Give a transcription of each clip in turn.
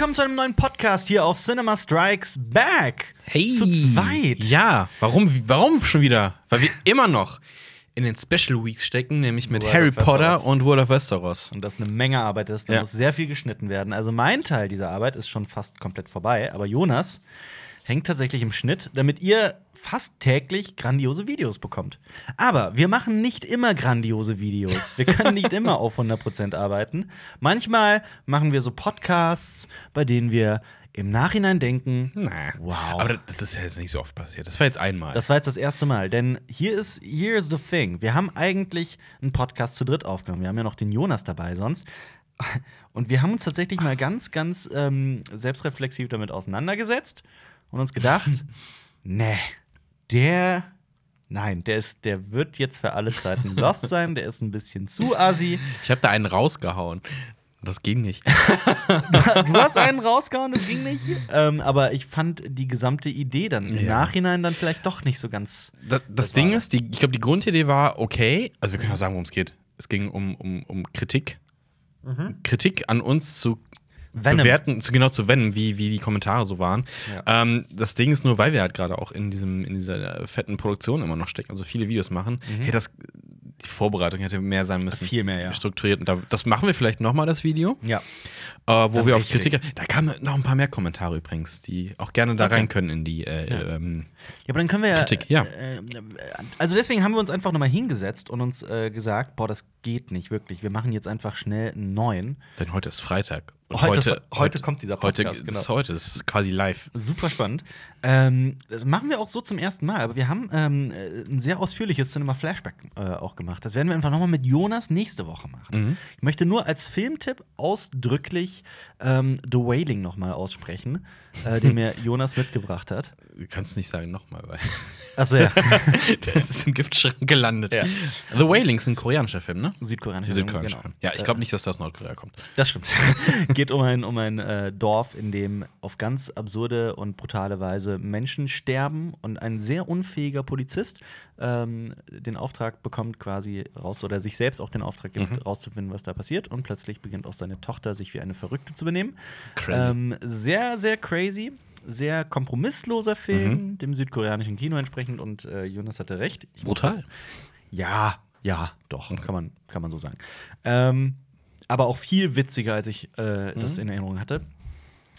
willkommen zu einem neuen Podcast hier auf Cinema Strikes Back. Hey. Zu zweit. Ja, warum, warum schon wieder? Weil wir immer noch in den Special Weeks stecken, nämlich mit World Harry Potter und World of Westeros. Und das eine Menge Arbeit ist, da Ja. muss sehr viel geschnitten werden. Also mein Teil dieser Arbeit ist schon fast komplett vorbei, aber Jonas hängt tatsächlich im Schnitt, damit ihr fast täglich grandiose Videos bekommt. Aber wir machen nicht immer grandiose Videos. Wir können nicht immer auf 100% arbeiten. Manchmal machen wir so Podcasts, bei denen wir im Nachhinein denken, Na, Wow. Aber das ist ja jetzt nicht so oft passiert. Das war jetzt einmal. Das war jetzt das erste Mal, denn hier ist here is the thing. Wir haben eigentlich einen Podcast zu dritt aufgenommen. Wir haben ja noch den Jonas dabei sonst. Und wir haben uns tatsächlich mal ganz, ganz ähm, selbstreflexiv damit auseinandergesetzt und uns gedacht, nee, der, nein, der ist, der wird jetzt für alle Zeiten lost sein. Der ist ein bisschen zu assi. ich habe da einen rausgehauen. Das ging nicht. Du hast einen rausgehauen, das ging nicht. Ähm, aber ich fand die gesamte Idee dann im Ja. Nachhinein dann vielleicht doch nicht so ganz. Das, das Ding ist, die, ich glaube, die Grundidee war okay. Also, wir können ja sagen, worum es geht. Es ging um, um, um Kritik. Kritik an uns zu Venom. bewerten, zu, genau zu Venom, wie, wie die Kommentare so waren. Ja. Ähm, das Ding ist nur, weil wir halt gerade auch in, diesem, in dieser äh, fetten Produktion immer noch stecken, also viele Videos machen, hätte das, die Vorbereitung hätte mehr sein müssen. Mhm. Viel mehr, ja. Strukturiert. Und da, das machen wir vielleicht nochmal, das Video, Ja. äh, wo Dann wir auf richtig. Kritik. Da kamen noch ein paar mehr Kommentare übrigens, die auch gerne da Okay. rein können in die. Äh, Ja. ähm, Ja, aber dann können wir ja. Kritik, ja. Äh, also deswegen haben wir uns einfach nochmal hingesetzt und uns äh, gesagt, boah, das geht nicht wirklich. Wir machen jetzt einfach schnell einen neuen. denn heute ist Freitag. Und Heute- heute kommt dieser heute, Podcast, genau. ist heute, ist quasi live. Super spannend. Ähm, das machen wir auch so zum ersten Mal, aber wir haben ähm, äh, ein sehr ausführliches Cinema Flashback äh, auch gemacht. Das werden wir einfach nochmal mit Jonas nächste Woche machen. Mhm. Ich möchte nur als Filmtipp ausdrücklich ähm, The Wailing nochmal aussprechen, äh, den mir Jonas mitgebracht hat. Du kannst nicht sagen nochmal, weil Achso, ja. das ist im Giftschrank gelandet. Ja. The Wailing ist ein koreanischer Film, ne? Südkoreanischer Südkoreanischer genau. Film. Ja, ich glaube nicht, dass das aus Nordkorea kommt. Das stimmt. Geht um ein, um ein äh, Dorf, in dem auf ganz absurde und brutale Weise Menschen sterben und ein sehr unfähiger Polizist ähm, den Auftrag bekommt, quasi raus oder sich selbst auch den Auftrag gibt, Mhm. rauszufinden, was da passiert. Und plötzlich beginnt auch seine Tochter, sich wie eine Verrückte zu benehmen. Crazy. Ähm, sehr, sehr crazy. Sehr kompromissloser Film, Mhm. dem südkoreanischen Kino entsprechend. Und äh, Jonas hatte recht. Ich Brutal. ja, ja, doch, kann man, kann man so sagen. Ähm, aber auch viel witziger, als ich äh, das Mhm. in Erinnerung hatte.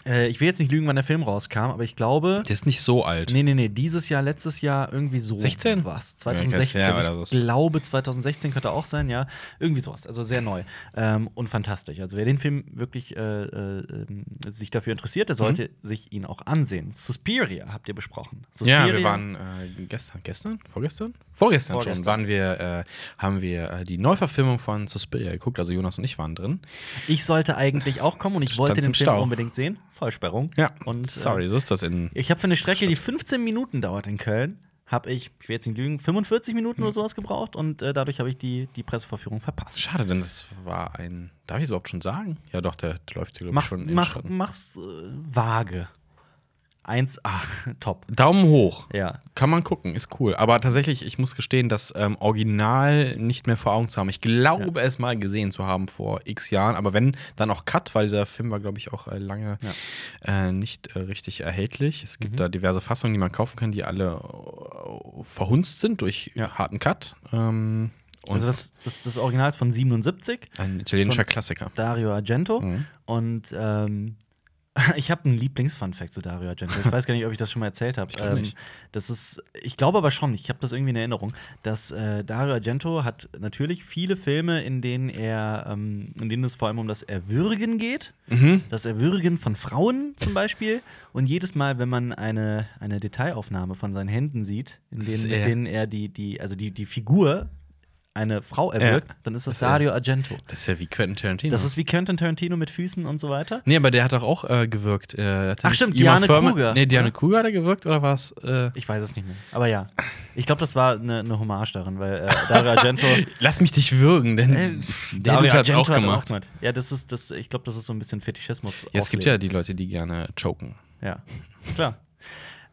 Äh, ich will jetzt nicht lügen, wann der Film rauskam, aber ich glaube. Der ist nicht so alt. Nee, nee, nee, dieses Jahr, letztes Jahr, irgendwie so. 16? Was? Ja, 2016. ja, oder ich was. glaube, 2016 könnte auch sein, ja. Irgendwie sowas. Also sehr neu. Ähm, und fantastisch. Also, wer den Film wirklich äh, äh, sich dafür interessiert, der sollte sich ihn auch ansehen. Suspiria habt ihr besprochen. Ja, wir waren äh, gestern, gestern? Vorgestern? Vorgestern, Vorgestern. schon waren wir, äh, haben wir äh, die Neuverfilmung von Suspiria geguckt. Also Jonas und ich waren drin. Ich sollte eigentlich auch kommen und ich wollte Stand's den Film Stau. unbedingt sehen. Vollsperrung. Ja. Und, äh, Sorry, so ist das in. Ich habe für eine Strecke, die 15 Minuten dauert in Köln, habe ich, ich will jetzt nicht lügen, 45 Minuten Hm. oder sowas gebraucht und äh, dadurch habe ich die, die Presseverführung verpasst. Schade, denn das war ein. Darf ich es überhaupt schon sagen? Ja, doch, der, der läuft hier, glaube ich, Mach's, schon in mach, mach's äh, vage. 1A, top. Daumen hoch. Ja. Kann man gucken, ist cool. Aber tatsächlich, ich muss gestehen, das ähm, Original nicht mehr vor Augen zu haben. Ich glaube, es mal gesehen zu haben vor x Jahren. Aber wenn, dann auch Cut, weil dieser Film war, glaube ich, auch äh, lange äh, nicht äh, richtig erhältlich. Es Mhm. gibt da diverse Fassungen, die man kaufen kann, die alle äh, verhunzt sind durch Ja. harten Cut. Ähm, Also das, das, das Original ist von 77, ein italienischer Klassiker. Dario Argento. Mhm. Und ähm, ich habe einen Lieblings-Fun-Fact zu Dario Argento. Ich weiß gar nicht, ob ich das schon mal erzählt habe. Nicht. das ist, ich glaube aber schon, ich habe das irgendwie in Erinnerung, dass äh, Dario Argento hat natürlich viele Filme, in denen er, ähm, in denen es vor allem um das Erwürgen geht. Mhm. Das Erwürgen von Frauen zum Beispiel. Und jedes Mal, wenn man eine, eine Detailaufnahme von seinen Händen sieht, in denen, mit denen er die, die, also die, die Figur eine Frau erwürgt, Ja. dann ist das Das ist ja- Dario Argento. Das ist ja wie Quentin Tarantino. Das ist wie Quentin Tarantino mit Füßen und so weiter. nee, aber der hat doch auch äh, gewirkt. Äh, Ach, stimmt, Diane Thurman- Kruger, Nee, Diane oder? Kruger hat er gewirkt oder was? Äh, Ich weiß es nicht mehr. Aber ja. Ich glaube, das war eine, eine Hommage darin, weil äh, Dario Argento. Lass mich dich würgen, denn äh, der Dude hat's auch hat gemacht. mit. Ja, das ist das. Ich glaube, das ist so ein bisschen Fetischismus. Ja, es gibt ja die Leute, die gerne choken. Ja, klar.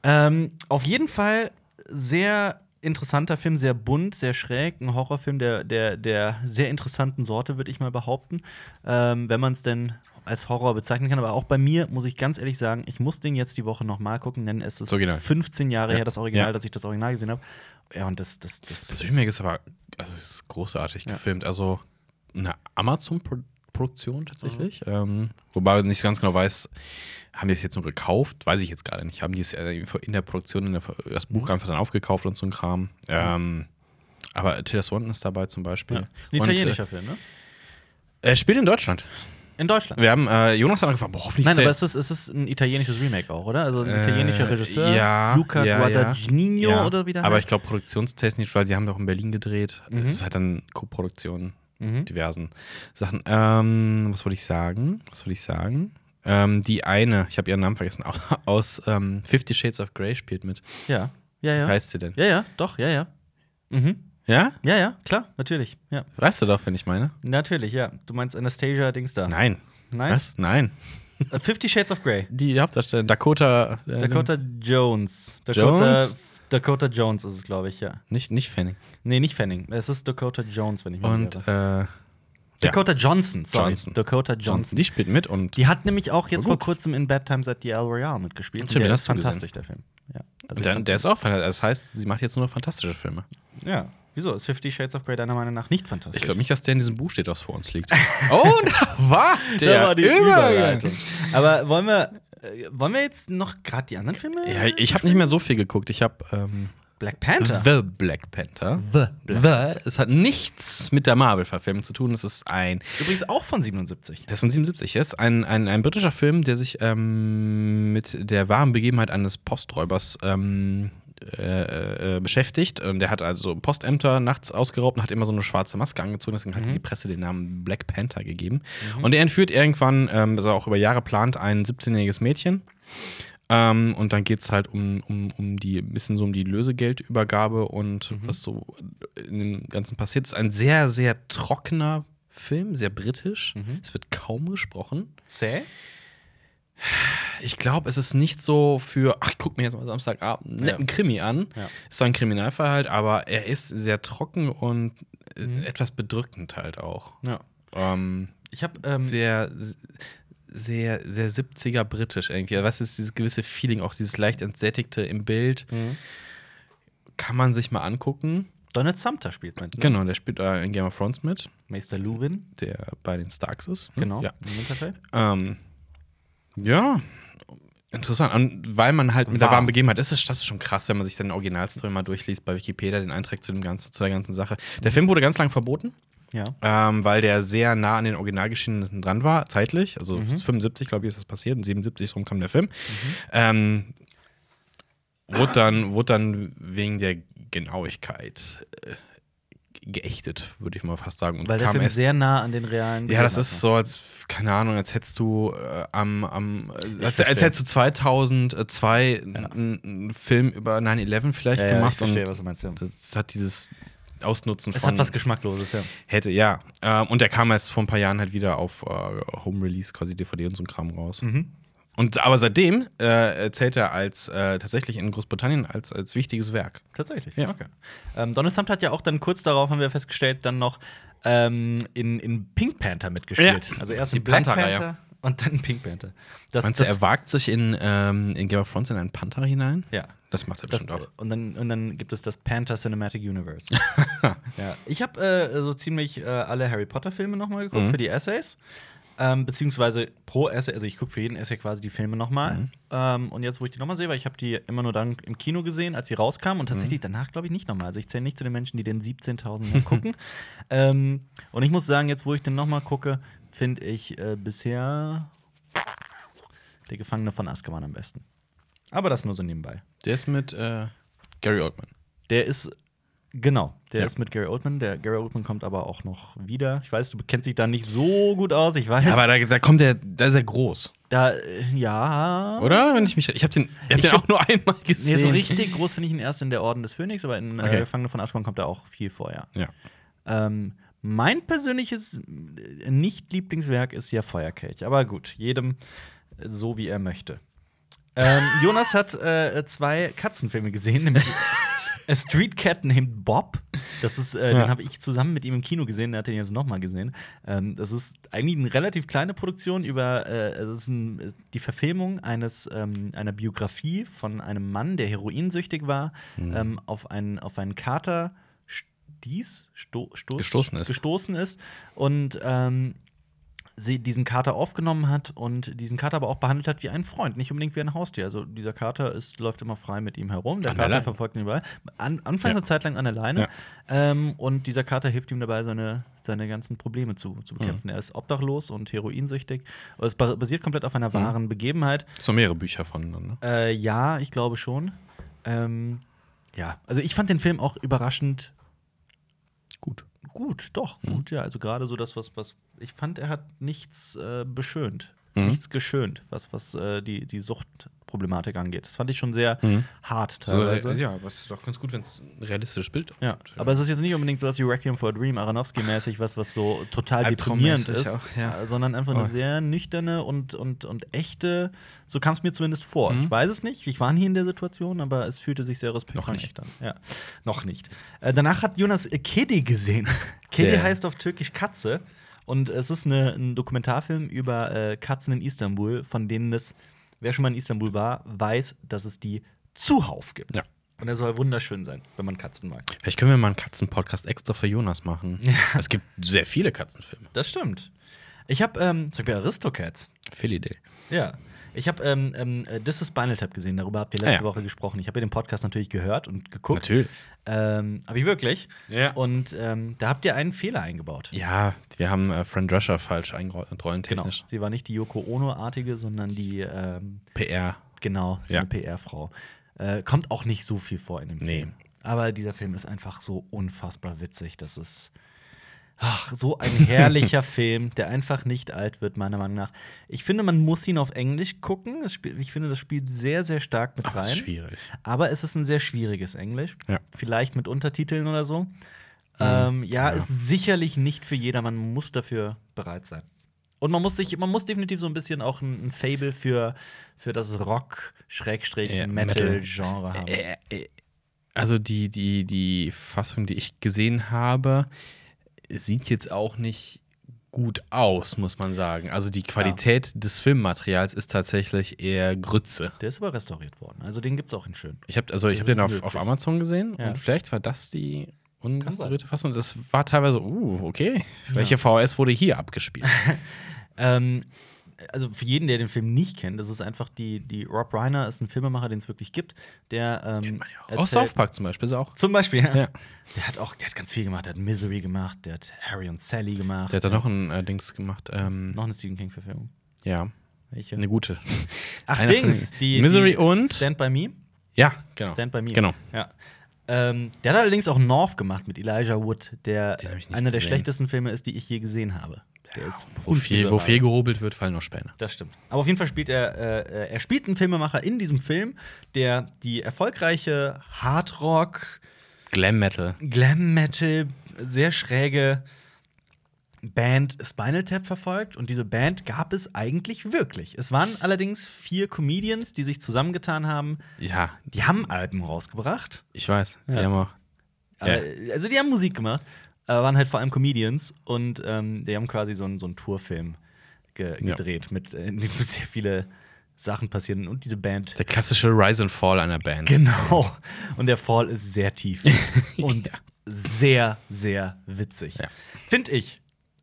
Ähm, auf jeden Fall sehr interessanter Film, sehr bunt, sehr schräg. Ein Horrorfilm der, der, der sehr interessanten Sorte, würde ich mal behaupten. Ähm, wenn man es denn als Horror bezeichnen kann. Aber auch bei mir muss ich ganz ehrlich sagen, ich muss den jetzt die Woche noch mal gucken, denn es ist Original. 15 Jahre Ja. her, das Original, Ja. dass ich das Original gesehen habe. Ja, und das, das, das, Das Remake ist aber also ist großartig Ja. gefilmt. Also eine Amazon-Produktion tatsächlich. Mhm. Ähm, wobei ich nicht ganz genau weiß, haben die es jetzt nur gekauft? Weiß ich jetzt gerade nicht. Haben die es äh, in der Produktion in der, das Mhm. Buch einfach dann aufgekauft und so ein Kram. Ähm, aber Tilda Swanton ist dabei zum Beispiel. ja. ist ein Und, italienischer Film, ne? Äh, er spielt in Deutschland. In Deutschland. Wir haben äh, Jonas dann gefragt, boah, hoffentlich Nein, aber es ist, es ist ein italienisches Remake auch, oder? Also ein Äh, italienischer Regisseur, ja, Luca ja. Guadagnino Ja, oder wie der Aber heißt. ich glaube, produktionstechnisch, weil die haben doch in Berlin gedreht. Mhm. Es ist halt dann Co-Produktion, Mhm. diversen Sachen. Ähm, was wollte ich sagen? Was wollte ich sagen? Ähm, die eine, ich habe ihren Namen vergessen, aus ähm, Fifty Shades of Grey spielt mit. Ja, ja, ja. Wie heißt sie denn? Ja, ja, doch, ja, ja. Mhm. Ja? Ja, ja, klar, natürlich. Ja, Weißt du doch, wenn ich meine? natürlich, ja. Du meinst Anastasia Dings da. Nein. Nein? Was? Nein. Äh, Fifty Shades of Grey. Die Hauptdarstellerin, Dakota. Äh, Dakota Jones. Dakota Jones? Dakota Jones ist es, glaube ich, ja. Nicht, nicht Fanning. Nee, nicht Fanning. Es ist Dakota Jones, wenn ich mich Und äh, Dakota Johnson, sorry. Johnson. Dakota Johnson. die spielt mit und Die hat nämlich auch jetzt vor kurzem in Bad Times at the El Royale mitgespielt. Stimmt, der ist fantastisch, der Film. Ja, also der, der ist auch fantastisch. Das heißt, sie macht jetzt nur noch fantastische Filme. ja. Wieso? Ist Fifty Shades of Grey deiner Meinung nach nicht fantastisch? Ich glaube nicht, dass der in diesem Buch steht, was vor uns liegt. oh, da war der Da war die Übergang. Überleitung. Aber wollen wir, äh, wollen wir jetzt noch gerade die anderen Filme? Ja, ich habe nicht mehr so viel geguckt. Ich habe ähm, Black Panther. The Black Panther. The Black The. Es hat nichts mit der Marvel-Verfilmung zu tun. Es ist ein. Übrigens auch von 77. Der ist von 77. Er ist ein, ein, ein britischer Film, der sich ähm, mit der wahren Begebenheit eines Posträubers ähm, äh, äh, beschäftigt. Und der hat also Postämter nachts ausgeraubt und hat immer so eine schwarze Maske angezogen. Deswegen hat die Presse den Namen Black Panther gegeben. Und er entführt irgendwann, ähm, er auch über Jahre plant, ein 17-jähriges Mädchen. Ähm, und dann geht es halt um, um, um die, ein bisschen so um die Lösegeldübergabe und was so in dem Ganzen passiert. Es ist ein sehr, sehr trockener Film, sehr britisch. Es wird kaum gesprochen. Zäh? Ich glaube, es ist nicht so für, ach, guck mir jetzt mal Samstagabend einen netten Ja. Krimi an. Ja. Ist so ein Kriminalfall halt, aber er ist sehr trocken und äh, Mhm. etwas bedrückend halt auch. Ja. Ähm, Ich habe ähm, sehr, sehr, sehr 70er britisch irgendwie. Was ist dieses gewisse Feeling, auch dieses leicht entsättigte im Bild? Mhm. Kann man sich mal angucken. Donald Sumter spielt mit. Ne? Genau, der spielt äh, in Game of Thrones mit, Meister Lubin. der bei den Starks ist. ne? Genau. Ja. Im. Ähm, ja, interessant. Und weil man halt mit der Wahr. warmen Begebenheit, das ist, das ist schon krass, wenn man sich den Originalstory mal durchliest bei Wikipedia, den Eintrag zu, dem ganzen, zu der ganzen Sache. Der Film wurde ganz lang verboten, Ja. ähm, weil der sehr nah an den Originalgeschehnissen dran war, zeitlich. Also Mhm. 75, glaube ich, ist das passiert. Und 77 rum kam der Film. Ähm, wurde, dann, wurde dann wegen der Genauigkeit äh, geächtet, würde ich mal fast sagen. Und Weil der kam Film erst- sehr nah an den realen. ja, das ist so, als, keine Ahnung, als hättest du äh, am, am als, als hättest du 2002 einen einen Film über 9-11 vielleicht Ja, ja, ich gemacht verstehe, und was du meinst. Ja. das hat dieses Ausnutzen Es von hat was Geschmackloses, ja. hätte, ja. Ähm, und der kam erst vor ein paar Jahren halt wieder auf äh, Home Release, quasi DVD und so ein Kram raus. Mhm. Und aber seitdem äh, zählt er als äh, tatsächlich in Großbritannien als, als wichtiges Werk. Tatsächlich. Ja. Okay. Ähm, Donald Trump hat ja auch dann kurz darauf, haben wir festgestellt, dann noch ähm, in, in Pink Panther mitgespielt. Ja. Also erst Die Black Panther-Reihe. Panther und dann Pink Panther. Das, Meinst du, er wagt sich in, ähm, in Game of Thrones in einen Panther hinein? ja. Das macht er Das, bestimmt auch. und, dann, und dann gibt es das Panther Cinematic Universe. ja. Ich habe äh, so ziemlich äh, alle Harry Potter-Filme nochmal geguckt Mhm. für die Essays. Ähm, beziehungsweise pro Essay, also ich gucke für jeden Essay quasi die Filme nochmal. Mhm. Ähm, und jetzt, wo ich die nochmal sehe, weil ich habe die immer nur dann im Kino gesehen, als sie rauskamen und Mhm. tatsächlich danach, glaube ich, nicht nochmal. Also ich zähle nicht zu den Menschen, die den 17.000 Mal gucken. ähm, und ich muss sagen, jetzt, wo ich den nochmal gucke, finde ich äh, bisher der Gefangene von Azkaban am besten. Aber das nur so nebenbei. Der ist mit äh, Gary Oldman. Der ist, genau, der Ja. ist mit Gary Oldman. Der Gary Oldman kommt aber auch noch wieder. Ich weiß, du kennst dich da nicht so gut aus, ich weiß. Ja, aber da, da kommt der, da ist er groß, da, äh, ja. oder? Wenn ich mich, ich habe den, ich hab Ich den find- auch nur einmal gesehen. Nee, so richtig groß finde ich ihn erst in der Orden des Phönix, aber in Okay. äh, Gefangene von Azkaban kommt er auch viel vorher. Ja. Ähm, mein persönliches äh, Nicht-Lieblingswerk ist ja Feuerkelch. Aber gut, jedem äh, so, wie er möchte. Ähm, Jonas hat äh, zwei Katzenfilme gesehen, nämlich Street Cat named Bob. Das ist, äh, Ja. den habe ich zusammen mit ihm im Kino gesehen. Der hat den jetzt nochmal gesehen. Ähm, das ist eigentlich eine relativ kleine Produktion über, äh, ist ein, die Verfilmung eines ähm, einer Biografie von einem Mann, der heroinsüchtig war, Mhm. ähm, auf einen auf einen Kater stieß, sto, stoß, Gestoßen ist. gestoßen ist und ähm, sie diesen Kater aufgenommen hat und diesen Kater aber auch behandelt hat wie einen Freund, nicht unbedingt wie ein Haustier. Also dieser Kater ist, läuft immer frei mit ihm herum. Der An Kater der Leine. verfolgt ihn überall. An, anfangs Ja. eine Zeit lang an der Leine. Ähm, und dieser Kater hilft ihm dabei, seine, seine ganzen Probleme zu, zu bekämpfen. Mhm. Er ist obdachlos und heroinsüchtig. Es ba- basiert komplett auf einer wahren Begebenheit. So mehrere Bücher von, ne? Äh, ja, ich glaube schon. Ähm, ja, also ich fand den Film auch überraschend Gut. Gut, doch, Mhm. gut, ja. Also gerade so das, was, was ich fand, er hat nichts äh, beschönt, Mhm. nichts geschönt, was, was äh, die, die Suchtproblematik angeht. Das fand ich schon sehr Mhm. hart So, teilweise. äh, ja, aber es ist doch ganz gut, wenn es ein realistisches Bild Ja, aber es ist jetzt nicht unbedingt so was wie Requiem for a Dream, Aronofsky-mäßig, was, was so total deprimierend ist, auch, ja. äh, sondern einfach eine Oh. sehr nüchterne und, und, und echte, so kam es mir zumindest vor. Mhm. Ich weiß es nicht, ich war nie in der Situation, aber es fühlte sich sehr respektvoll Noch nicht. echt an. Ja, noch nicht. Äh, danach hat Jonas äh, Kedi gesehen. Kedi heißt auf Türkisch Katze und es ist eine, ein Dokumentarfilm über äh, Katzen in Istanbul, von denen es, wer schon mal in Istanbul war, weiß, dass es die zuhauf gibt. Ja. Und er soll wunderschön sein, wenn man Katzen mag. Vielleicht können wir mal einen Katzenpodcast extra für Jonas machen. Es gibt sehr viele Katzenfilme. Das stimmt. Ich habe ähm, zum Beispiel Aristocats. Philly Day. Ja. Ich habe ähm, ähm, äh, This is Spinal Tap gesehen. Darüber habt ihr letzte Ah, ja. Woche gesprochen. Ich habe ja den Podcast natürlich gehört und geguckt. Natürlich. Ähm, habe ich wirklich. Ja. Und ähm, da habt ihr einen Fehler eingebaut. Ja, wir haben äh, Fran Drescher falsch eingeräumt, Genau. rollentechnisch. Sie war nicht die Yoko Ono-artige, sondern die, ähm, PR. genau, so Ja. eine PR-Frau. Äh, kommt auch nicht so viel vor in dem Nee. Film. Aber dieser Film ist einfach so unfassbar witzig. Das ist ach, so ein herrlicher Film, der einfach nicht alt wird, meiner Meinung nach. Ich finde, man muss ihn auf Englisch gucken. Ich finde, das spielt sehr, sehr stark mit Ach, das ist rein. schwierig. Aber es ist ein sehr schwieriges Englisch. Ja. Vielleicht mit Untertiteln oder so. Ähm, ja, Ja. ist sicherlich nicht für jedermann. Man muss dafür bereit sein. Und man muss sich, man muss definitiv so ein bisschen auch ein, ein Fable für, für das Rock-Metal-Genre haben. Äh, äh, also die, die, die Fassung, die ich gesehen habe, sieht jetzt auch nicht gut aus, muss man sagen. Also die Qualität des Filmmaterials ist tatsächlich eher Grütze. Der ist aber restauriert worden. Also den gibt's auch in schön. Ich habe also ich hab den auf, auf Amazon gesehen Ja. und vielleicht war das die unrestaurierte. Fassung. Das war teilweise, uh, okay. Welche VHS wurde hier abgespielt? Ähm, also für jeden, der den Film nicht kennt, das ist einfach die, die Rob Reiner ist ein Filmemacher, den es wirklich gibt, der ähm, Aus South Park zum Beispiel ist auch. Zum Beispiel, ja. Ja. Der hat auch, der hat ganz viel gemacht. Der hat Misery gemacht, der hat Harry und Sally gemacht. Der hat da noch ein äh, Dings gemacht. Ähm, noch eine Stephen King-Verfilmung. ja, Welche? eine gute. Ach, eine von Dings. Die, Misery die und- Stand By Me. Ja, genau. Stand By Me. Genau. Ja. Ähm, der hat allerdings auch North gemacht mit Elijah Wood, der einer der gesehen. schlechtesten Filme ist, die ich je gesehen habe. Der ist Wo viel, wo viel gehobelt wird, fallen noch Späne. Das stimmt. Aber auf jeden Fall spielt er, äh, äh, er spielt einen Filmemacher in diesem Film, der die erfolgreiche Hardrock, Glam Metal. Glam Metal, sehr schräge Band Spinal Tap verfolgt. Und diese Band gab es eigentlich wirklich. Es waren allerdings vier Comedians, die sich zusammengetan haben. Ja, Die haben Alben rausgebracht. ich weiß. Die Ja. haben auch. Ja. Äh, Also die haben Musik gemacht, aber waren halt vor allem Comedians und ähm, die haben quasi so einen, so einen Tourfilm ge Ja. gedreht, mit äh, sehr viele Sachen passieren. Und diese Band. Der klassische Rise and Fall einer Band. Genau. Und der Fall ist sehr tief. und Ja. sehr, sehr witzig. Ja. Finde ich.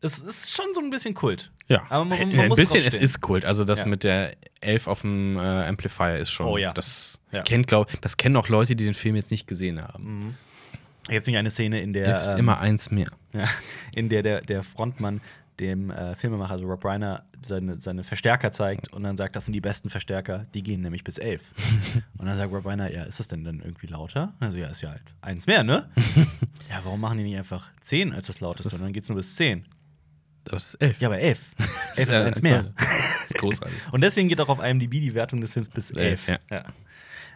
Es ist schon so ein bisschen Kult. Ja, Aber man- man ein bisschen, es ist Kult. Also das Ja. mit der Elf auf dem äh, Amplifier ist schon. Oh ja. Das Ja. kennt, glaub, das kennen auch Leute, die den Film jetzt nicht gesehen haben. Jetzt nämlich eine Szene, in der. Elf ist ähm, immer eins mehr. Ja, in der der, der Frontmann dem äh, Filmemacher, also Rob Reiner, seine, seine Verstärker zeigt und dann sagt, das sind die besten Verstärker, die gehen nämlich bis elf. und dann sagt Rob Reiner, ja, ist das denn dann irgendwie lauter? Also ja, ist ja halt eins mehr, ne? ja, warum machen die nicht einfach zehn als das lauteste? Und dann geht's nur bis zehn. Das ist elf. Ja, aber elf. elf ist Ja, eins mehr. Das ist großartig. Und deswegen geht auch auf IMDb die Wertung des Films bis elf. Elf, Ja.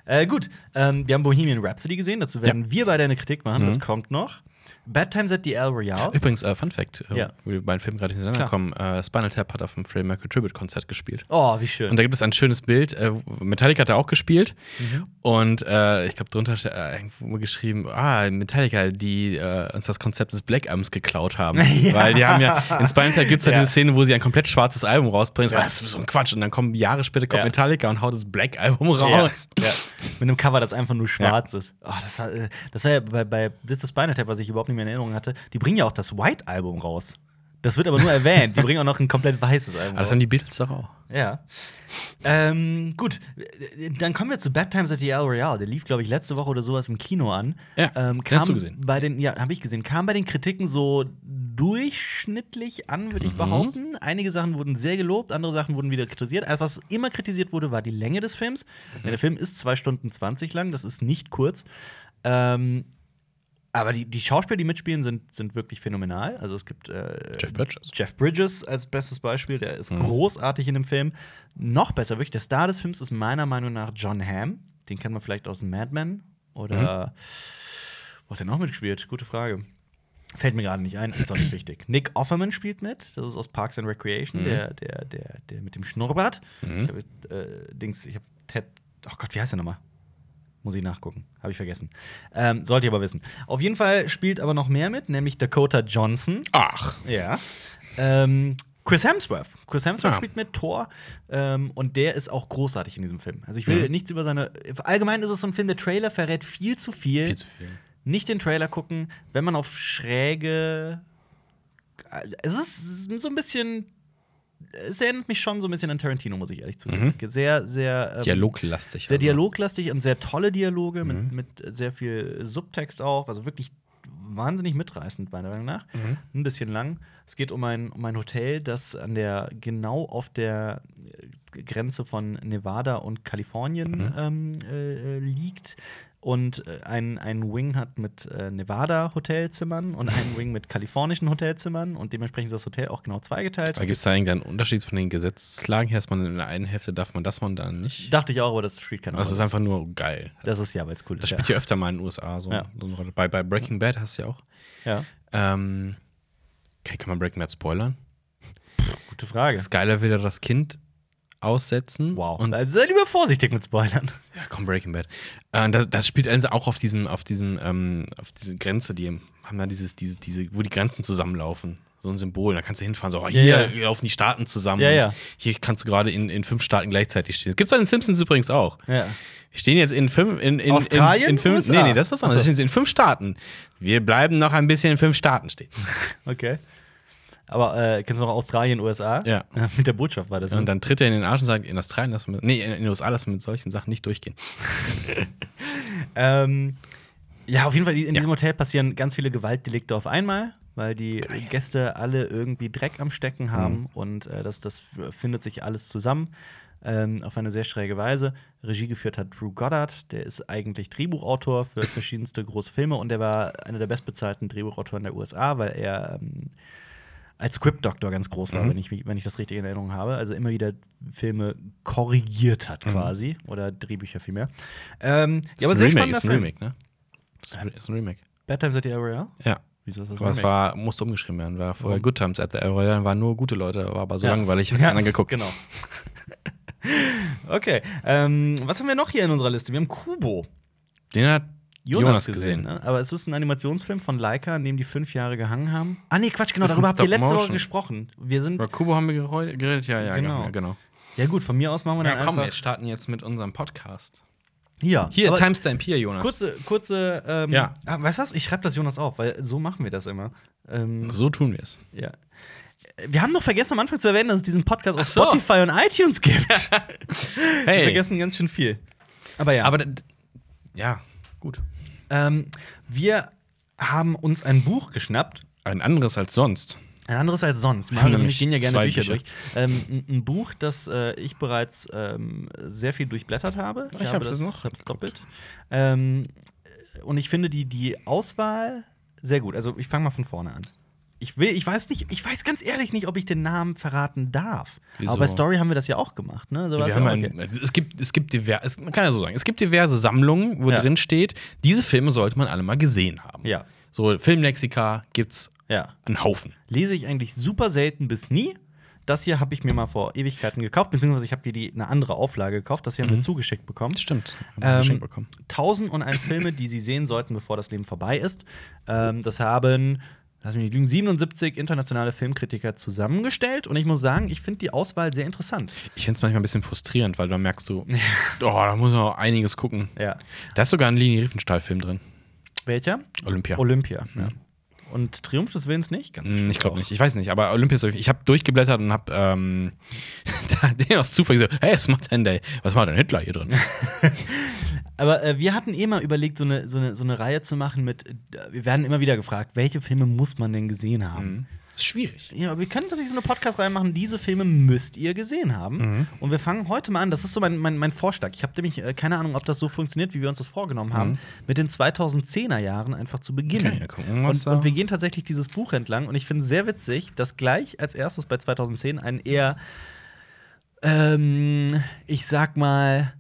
Äh, gut, ähm, wir haben Bohemian Rhapsody gesehen, dazu werden wir beide eine Kritik machen, das Mhm. kommt noch. Bad Times at the El Royale. Übrigens, äh, Fun Fact, äh, Ja. wir beiden Filmen gerade hintereinander Klar. kommen: äh, Spinal Tap hat auf dem Freddie Mercury Tribute Konzert gespielt. Oh, wie schön. Und da gibt es ein schönes Bild. Äh, Metallica hat da auch gespielt. Mhm. Und äh, ich glaube, drunter äh, irgendwo geschrieben: Ah, Metallica, die äh, uns das Konzept des Black Albums geklaut haben. Ja. Weil die haben ja, in Spinal Tap gibt es ja, Ja. diese Szene, wo sie ein komplett schwarzes Album rausbringen. So, Ja. Das ist so ein Quatsch. Und dann kommen Jahre später kommt. Metallica und haut das Black Album raus. Mit einem Cover, das einfach nur schwarz ist. Oh, das, war, äh, das war ja bei, bei This is Spinal Tap, was ich überhaupt nicht mehr in Erinnerung hatte. Die bringen ja auch das White Album raus. Das wird aber nur erwähnt. Die bringen auch noch ein komplett weißes Album Aber das haben die Beatles doch auch. Ja. Ähm, gut, dann kommen wir zu Bad Times at the El Royale. Der lief, glaube ich, letzte Woche oder sowas im Kino an. Ja, ähm, hast du gesehen. Bei den, ja, habe ich gesehen. Kam bei den Kritiken so durchschnittlich an, würde ich Mhm. behaupten. Einige Sachen wurden sehr gelobt, andere Sachen wurden wieder kritisiert. Also, was immer kritisiert wurde, war die Länge des Films. Mhm. Der Film ist 2 Stunden 20 lang, das ist nicht kurz. Ähm, aber die, die Schauspieler, die mitspielen, sind, sind wirklich phänomenal. Also es gibt äh, Jeff Bridges. Jeff Bridges als bestes Beispiel, der ist Mhm. großartig in dem Film. Noch besser, wirklich, der Star des Films ist meiner Meinung nach John Hamm. Den kennt man vielleicht aus Mad Men. Oder Mhm. wo hat der noch mitgespielt? Gute Frage. Fällt mir gerade nicht ein, ist auch nicht wichtig. Nick Offerman spielt mit, das ist aus Parks and Recreation, Mhm. der, der, der, der mit dem Schnurrbart. Mhm. Ich hab, äh, Dings, ich hab Ted, oh Gott, wie heißt der nochmal? Muss ich nachgucken, habe ich vergessen. Ähm, sollte ich aber wissen. Auf jeden Fall spielt aber noch mehr mit, nämlich Dakota Johnson. Ach. Ja. Ähm, Chris Hemsworth. Chris Hemsworth Ah. spielt mit Thor ähm, und der ist auch großartig in diesem Film. Also ich will Mhm. nichts über seine. Allgemein ist es so ein Film, der Trailer verrät viel zu viel. Viel zu viel. Nicht den Trailer gucken, wenn man auf schräge. Es ist so ein bisschen. Es erinnert mich schon so ein bisschen an Tarantino, muss ich ehrlich zugeben. Sehr, sehr. ähm, Dialoglastig. sehr also. dialoglastig und sehr tolle Dialoge Mhm. mit, mit sehr viel Subtext auch. Also wirklich wahnsinnig mitreißend, meiner Meinung nach. Mhm. Ein bisschen lang. Es geht um ein, um ein Hotel, das an der, genau auf der äh, Grenze von Nevada und Kalifornien Mhm. ähm, äh, äh, liegt. Und äh, ein, ein Wing hat mit äh, Nevada-Hotelzimmern und einen Wing mit kalifornischen Hotelzimmern. Und dementsprechend ist das Hotel auch genau zweigeteilt. Aber gibt es da irgendeinen Unterschied von den Gesetzeslagen her, dass man in der einen Hälfte darf man das, man dann nicht? Dachte ich auch, aber das spielt keine Das ist Rolle. einfach nur geil. Das ist ja, weil es cool ist. Das spielt ja öfter mal in den USA so, Ja. Rolle. Bei, bei Breaking Bad hast du ja auch. ja. Ähm, okay, kann man Breaking Bad spoilern? Gute Frage. Skyler will ja das Kind aussetzen. Wow. Und also sei lieber vorsichtig mit Spoilern. ja, komm, Breaking Bad. Äh, das, das spielt also auch auf diesem, auf diesem, ähm, auf diese Grenze, die haben da dieses, diese, diese, wo die Grenzen zusammenlaufen. So ein Symbol. Da kannst du hinfahren, so, oh, hier Ja, ja. laufen die Staaten zusammen. Ja. Hier kannst du gerade in, in fünf Staaten gleichzeitig stehen. Das gibt es bei den Simpsons übrigens auch. Ja. Wir stehen jetzt in fünf. In, in, Australien? In, in fünf, USA? nee, nee, das ist das andere. Ach so. Wir stehen in fünf Staaten. Wir bleiben noch ein bisschen in fünf Staaten stehen. Okay. Aber äh, kennst du noch Australien, USA? Ja. Mit der Botschaft war das. Und Ne? dann tritt er in den Arsch und sagt, in Australien lassen wir, nee, in den USA lassen wir mit solchen Sachen nicht durchgehen. Ähm, ja, auf jeden Fall, in Ja. diesem Hotel passieren ganz viele Gewaltdelikte auf einmal, weil die Gäste alle irgendwie Dreck am Stecken haben Mhm. und äh, das, das findet sich alles zusammen. Ähm, auf eine sehr schräge Weise. Regie geführt hat Drew Goddard, der ist eigentlich Drehbuchautor für verschiedenste große Filme und der war einer der bestbezahlten Drehbuchautoren der USA, weil er ähm, als Script-Doktor ganz groß war, Mhm. wenn, ich, mich- wenn ich das richtig in Erinnerung habe. Also immer wieder Filme korrigiert hat Mhm. quasi. Oder Drehbücher vielmehr. Ähm, Das ist ein sehr Remake, spannender ist ein. Remake, ne? Ist ein- ist ein Remake. Bad Times at the Royale? Ja. Wieso ist das Aber es war, musste umgeschrieben werden. War vorher Warum? Good Times at the El Royale, waren nur gute Leute, war aber so Ja. langweilig, hat keiner geguckt. Genau. okay. Ähm, was haben wir noch hier in unserer Liste? Wir haben Kubo. Den hat Jonas, Jonas gesehen. gesehen. Ne? Aber es ist ein Animationsfilm von Leica, an dem die fünf Jahre gehangen haben. Ah, nee, Quatsch, genau, Ist darüber habt ihr letzte Woche Stop-Motion. gesprochen. Wir sind. Über Kubo haben wir geredet, ja, ja, Genau. genau. Ja, genau. Ja, gut, von mir aus machen wir dann Ja, komm, wir einfach. starten jetzt mit unserem Podcast. Hier, Hier, aber Timestamp hier, Jonas. Kurze, kurze. Ähm, Ja. Ah, weißt du was? Ich schreibe das Jonas auf, weil so machen wir das immer. Ähm, So tun wir es. ja. Wir haben noch vergessen, am Anfang zu erwähnen, dass es diesen Podcast auf so. Spotify und iTunes gibt. Wir Hey, vergessen ganz schön viel. Aber ja. aber ja, gut. Ähm, wir haben uns ein Buch geschnappt. Ein anderes als sonst. Ein anderes als sonst. Wir und nämlich ich gehen ja gerne Bücher, Bücher. durch. Ähm, ein, Buch, das äh, ich bereits ähm, sehr viel durchblättert habe. Ich habe hab das noch hab's doppelt. Ähm, und ich finde die, die Auswahl sehr gut. Also ich fange mal von vorne an. Ich will, ich weiß nicht, ich weiß ganz ehrlich nicht, ob ich den Namen verraten darf. Wieso? Aber bei Story haben wir das ja auch gemacht, ne? So Wir haben ja ein, okay. es gibt, es gibt diverse, es, man kann ja so sagen, es gibt diverse Sammlungen, wo Ja. drin steht, diese Filme sollte man alle mal gesehen haben. Ja. So Filmlexika gibt's Ja. einen Haufen. Lese ich eigentlich super selten bis nie. Das hier habe ich mir mal vor Ewigkeiten gekauft, beziehungsweise ich habe dir die, eine andere Auflage gekauft. Das hier haben wir zugeschickt bekommen. Stimmt. Haben Ähm, geschenkt bekommen. 1001 Filme, die Sie sehen sollten, bevor das Leben vorbei ist. Ähm, das haben, lass mich nicht lügen, 77 internationale Filmkritiker zusammengestellt. Und ich muss sagen, ich finde die Auswahl sehr interessant. Ich finde es manchmal ein bisschen frustrierend, weil dann merkst du, oh, da muss man auch einiges gucken. Ja. Da ist sogar ein Lini Riefenstahl-Film drin. Welcher? Olympia. Olympia. Ja. Und Triumph des Willens nicht? Ganz Hm, Ich glaube nicht. Ich weiß nicht. Aber Olympia ist. Ich habe durchgeblättert und habe ähm, den aus Zufall gesagt: Hey, was macht denn der? Was macht denn Hitler hier drin? Aber äh, wir hatten eh mal überlegt, so eine, so, eine, so eine Reihe zu machen mit. Äh, wir werden immer wieder gefragt, welche Filme muss man denn gesehen haben? ist schwierig. Ja, wir können tatsächlich so eine Podcast-Reihe machen, diese Filme müsst ihr gesehen haben. Mhm. Und wir fangen heute mal an. Das ist so mein, mein, mein Vorschlag. Ich habe nämlich äh, keine Ahnung, ob das so funktioniert, wie wir uns das vorgenommen haben, mit den 2010er Jahren einfach zu beginnen. Okay, Mhm. gucken, und, und wir gehen tatsächlich dieses Buch entlang. Und ich finde es sehr witzig, dass gleich als erstes bei 2010 ein eher, ähm, ich sag mal,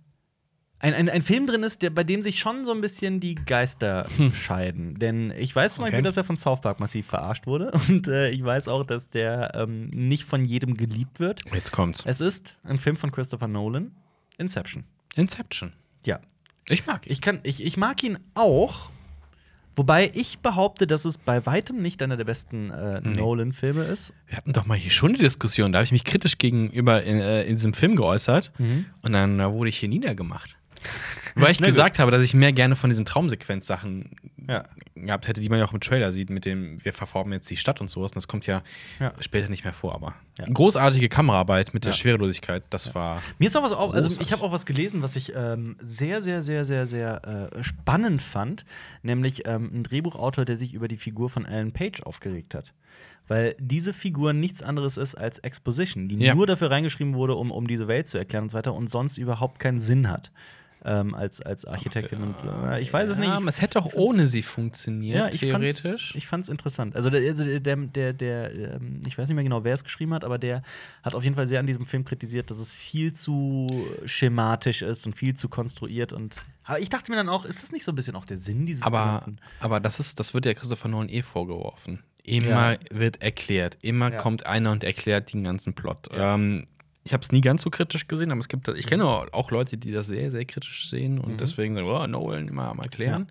ein, ein, ein Film drin ist, der, bei dem sich schon so ein bisschen die Geister scheiden. Denn ich weiß zum Okay. Beispiel, dass er von South Park massiv verarscht wurde. Und äh, ich weiß auch, dass der ähm, nicht von jedem geliebt wird. Jetzt kommt's. Es ist ein Film von Christopher Nolan, Inception. Inception. Ja. Ich mag ihn. Ich, kann, ich, ich mag ihn auch. Wobei ich behaupte, dass es bei weitem nicht einer der besten äh, Nolan-Filme ist. Wir hatten doch mal hier schon die Diskussion. Da habe ich mich kritisch gegenüber in, äh, in diesem Film geäußert. Und dann äh, wurde ich hier niedergemacht. Weil ich gesagt habe, dass ich mehr gerne von diesen Traumsequenz-Sachen Ja. gehabt hätte, die man ja auch im Trailer sieht, mit dem wir verformen jetzt die Stadt und sowas. Und das kommt ja, Ja. später nicht mehr vor. Aber großartige Kameraarbeit mit der. Schwerelosigkeit, das war. Mir ist auch was auf, also ich habe auch was gelesen, was ich ähm, sehr, sehr, sehr, sehr, sehr äh, spannend fand, nämlich ähm, ein Drehbuchautor, der sich über die Figur von Alan Page aufgeregt hat. Weil diese Figur nichts anderes ist als Exposition, die Ja. nur dafür reingeschrieben wurde, um, um diese Welt zu erklären und so weiter und sonst überhaupt keinen Sinn hat. Ähm, als, als Architektin und äh, ich weiß es nicht. Ja, Ich- es hätte auch ohne sie funktioniert, ja, ich theoretisch. Ich fand's interessant. Also, der, also der, der, der ähm, ich weiß nicht mehr genau, wer es geschrieben hat, aber der hat auf jeden Fall sehr an diesem Film kritisiert, dass es viel zu schematisch ist und viel zu konstruiert. Und aber ich dachte mir dann auch, ist das nicht so ein bisschen auch der Sinn dieses aber, gesamten- aber das ist, das wird ja Christopher Nolan eh vorgeworfen. Immer Ja. wird erklärt, immer Ja. kommt einer und erklärt den ganzen Plot. Ähm, ich habe es nie ganz so kritisch gesehen, aber es gibt, ich kenne auch Leute, die das sehr, sehr kritisch sehen und Mhm. deswegen sagen, oh, Nolan immer am erklären.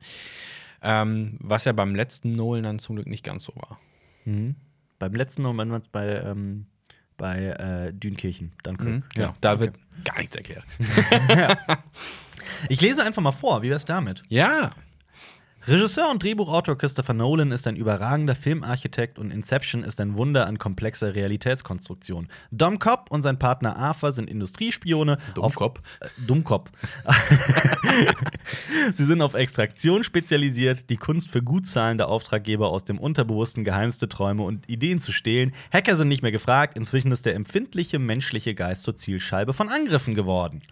Ähm, was ja beim letzten Nolan dann zum Glück nicht ganz so war. Mhm. Beim letzten Moment bei, ähm, bei äh, Dünkirchen, Dunkirk. Mhm, genau. Da wird gar nichts erklärt. Ich lese einfach mal vor, wie wär's damit? Ja. Regisseur und Drehbuchautor Christopher Nolan ist ein überragender Filmarchitekt und Inception ist ein Wunder an komplexer Realitätskonstruktion. Dom Cobb und sein Partner Arthur sind Industriespione. Dummkopf. Äh, Dummkopf. Sie sind auf Extraktion spezialisiert, die Kunst für gut zahlende Auftraggeber aus dem Unterbewussten geheimste Träume und Ideen zu stehlen. Hacker sind nicht mehr gefragt, inzwischen ist der empfindliche menschliche Geist zur Zielscheibe von Angriffen geworden.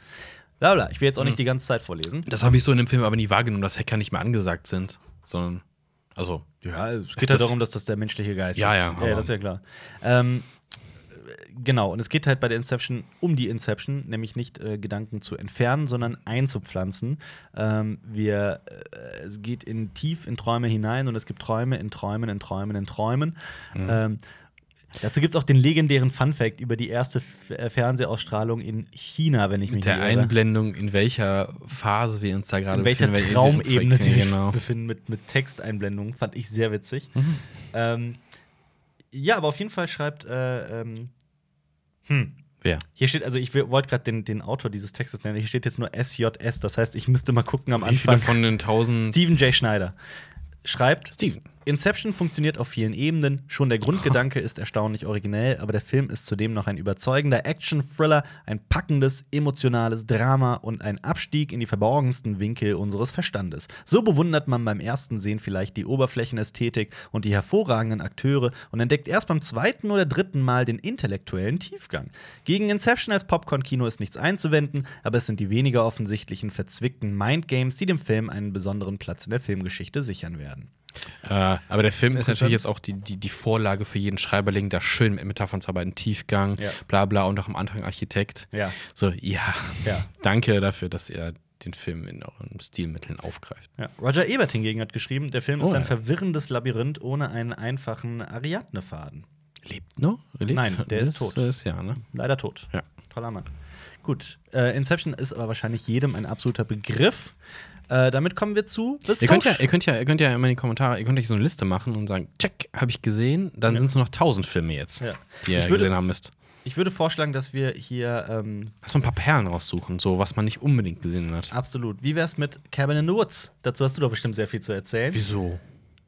Blabla. Ich will jetzt auch nicht die ganze Zeit vorlesen. Das habe ich so in dem Film aber nie wahrgenommen, dass Hacker nicht mehr angesagt sind, sondern, also, Ja, es geht ja Das- darum, dass das der menschliche Geist Ja, ist. ja, ja, das ist ja klar. Ähm, genau, und es geht halt bei der Inception um die Inception, nämlich nicht äh, Gedanken zu entfernen, sondern einzupflanzen. Ähm, wir, äh, es geht in tief in Träume hinein und es gibt Träume in Träumen, in Träumen, in Träumen. Mhm. Ähm, dazu gibt es auch den legendären Fun-Fact über die erste äh, Fernsehausstrahlung in China, wenn ich mich mit der. Einblendung, in welcher Phase wir uns da gerade in welcher befinden, welche- Traumebene sie sich genau. befinden mit, mit Texteinblendungen, fand ich sehr witzig. Mhm. Ähm, ja, aber auf jeden Fall schreibt, äh, ähm, hm, Wer? hier steht, also ich wollte gerade den, den Autor dieses Textes nennen, hier steht jetzt nur SJS, das heißt, ich müsste mal gucken am Wie viele Anfang. von den tausend Stephen J. Schneider schreibt, Steven. Inception funktioniert auf vielen Ebenen. Schon der Grundgedanke ist erstaunlich originell, aber der Film ist zudem noch ein überzeugender Action-Thriller, ein packendes, emotionales Drama und ein Abstieg in die verborgensten Winkel unseres Verstandes. So bewundert man beim ersten Sehen vielleicht die Oberflächenästhetik und die hervorragenden Akteure und entdeckt erst beim zweiten oder dritten Mal den intellektuellen Tiefgang. Gegen Inception als Popcorn-Kino ist nichts einzuwenden, aber es sind die weniger offensichtlichen, verzwickten Mindgames, die dem Film einen besonderen Platz in der Filmgeschichte sichern werden. Äh, aber der Film ist natürlich jetzt auch die, die, die Vorlage für jeden Schreiberling, da schön mit Metaphern zu arbeiten, Tiefgang, Ja. bla bla und auch am Anfang Architekt. Ja. So, ja, Ja. danke dafür, dass ihr den Film in euren Stilmitteln aufgreift. Ja. Roger Ebert hingegen hat geschrieben, der Film Oh, ist ein ja. verwirrendes Labyrinth ohne einen einfachen Ariadne-Faden. Lebt noch? Lebt? Nein, der ist tot. Ist, ja, ne? Leider tot. Ja. Toller Mann. Gut, äh, Inception ist aber wahrscheinlich jedem ein absoluter Begriff. Äh, damit kommen wir zu The Ihr könnt, ja, ihr, könnt ja, ihr könnt ja immer in die Kommentare, ihr könnt euch so eine Liste machen und sagen, check, habe ich gesehen, dann sind es nur noch 1000 Filme jetzt, Ja. die ihr würde- gesehen haben müsst. Ich würde vorschlagen, dass wir hier ähm, Lass mal ein paar Perlen raussuchen, so was man nicht unbedingt gesehen hat. absolut. Wie wär's mit Cabin in the Woods? Dazu hast du doch bestimmt sehr viel zu erzählen. Wieso?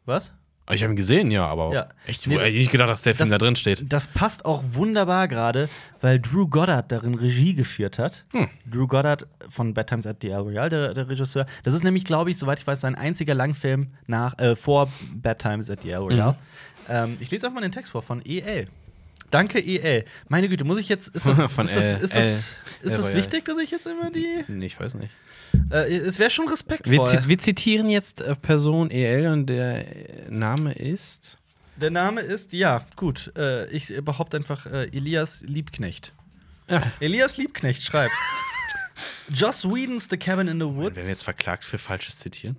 Was? Ich habe ihn gesehen, ja, aber Ja. echt, Nee, ich nicht gedacht, dass der Film das- da drin steht. Das passt auch wunderbar gerade, weil Drew Goddard darin Regie geführt hat. Hm. Drew Goddard von Bad Times at the El Royale, der, der Regisseur. Das ist nämlich, glaube ich, soweit ich weiß, sein einziger Langfilm nach, äh, vor Bad Times at the El Royale. Mhm. Ähm, ich lese einfach mal den Text vor von EL. Danke, EL. Meine Güte, muss ich jetzt. Ist das, Von ist das, L- ist das, L- ist das Royale. wichtig, dass ich jetzt immer die. Nee, ich weiß nicht. Äh, es wäre schon respektvoll. Wir, wir zitieren jetzt äh, Person EL und der äh, Name ist. Der Name ist, ja, gut. Äh, ich behaupte einfach äh, Elias Liebknecht. Ja. Elias Liebknecht schreibt. Joss Whedons The Cabin in the Werden wir Woods. jetzt verklagt für falsches Zitieren?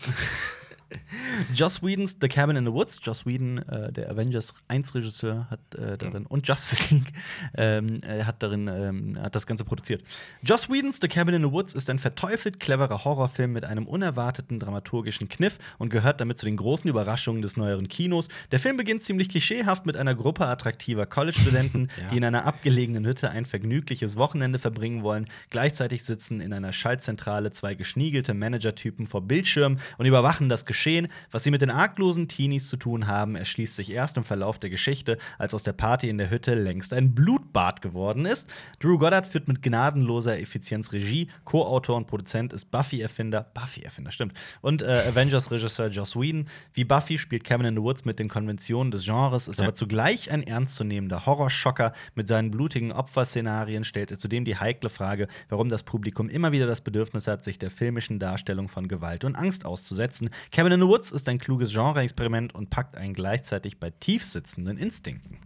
Joss Whedons The Cabin in the Woods. Joss Whedon, äh, der Avengers 1 Regisseur, hat äh, darin und Justice League ähm, äh, hat darin ähm, hat das Ganze produziert. Joss Whedons The Cabin in the Woods ist ein verteufelt cleverer Horrorfilm mit einem unerwarteten dramaturgischen Kniff und gehört damit zu den großen Überraschungen des neueren Kinos. Der Film beginnt ziemlich klischeehaft mit einer Gruppe attraktiver College-Studenten, Ja. die in einer abgelegenen Hütte ein vergnügliches Wochenende verbringen wollen. Gleichzeitig sitzen in einer Schaltzentrale zwei geschniegelte Managertypen vor Bildschirmen und überwachen das Geschehen. Was sie mit den arglosen Teenies zu tun haben, erschließt sich erst im Verlauf der Geschichte, als aus der Party in der Hütte längst ein Blutbad geworden ist. Drew Goddard führt mit gnadenloser Effizienz Regie. Co-Autor und Produzent ist Buffy-Erfinder, Buffy-Erfinder, stimmt, und äh, Avengers-Regisseur Joss Whedon. Wie Buffy spielt Cabin in the Woods mit den Konventionen des Genres, ist Ja. aber zugleich ein ernstzunehmender Horrorschocker. Mit seinen blutigen Opferszenarien stellt er zudem die heikle Frage, warum das Publikum immer wieder das Bedürfnis hat, sich der filmischen Darstellung von Gewalt und Angst auszusetzen. Cabin in the Woods ist ein kluges Genre-Experiment und packt einen gleichzeitig bei tief sitzenden Instinkten.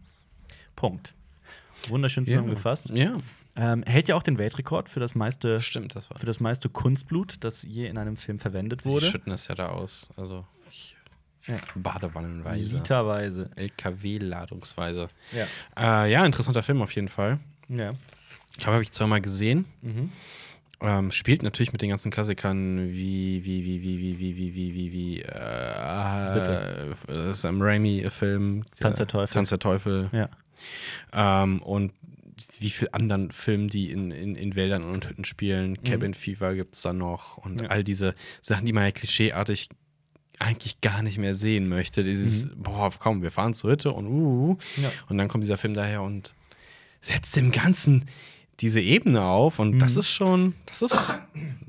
Punkt. Wunderschön zusammengefasst. Ja, Ähm, hält ja auch den Weltrekord für das meiste, stimmt, das war. für das meiste Kunstblut, das je in einem Film verwendet Die wurde. schütten das ja da aus. Also ich, Ja. Badewannenweise. Literweise. LKW-Ladungsweise. Ja. Äh, ja, interessanter Film auf jeden Fall. ja. Ich glaube, habe ich zweimal gesehen. Mhm. Ähm, spielt natürlich mit den ganzen Klassikern wie, wie, wie, wie, wie, wie, wie, wie, wie, wie, äh, Bitte. äh, Sam Raimi-Film. Tanz der Teufel. Tanz der Teufel. Ja. Ähm, und wie viel anderen Filmen, die in, in, in Wäldern und Hütten spielen. Cabin Fever gibt es da noch. Und Mhm. Ja. all diese Sachen, die man ja klischeeartig eigentlich gar nicht mehr sehen möchte. Dieses, boah, komm, wir fahren zur Hütte und uh, Mhm. Ja. und dann kommt dieser Film daher und setzt dem Ganzen diese Ebene auf und Mhm. das ist schon, das ist,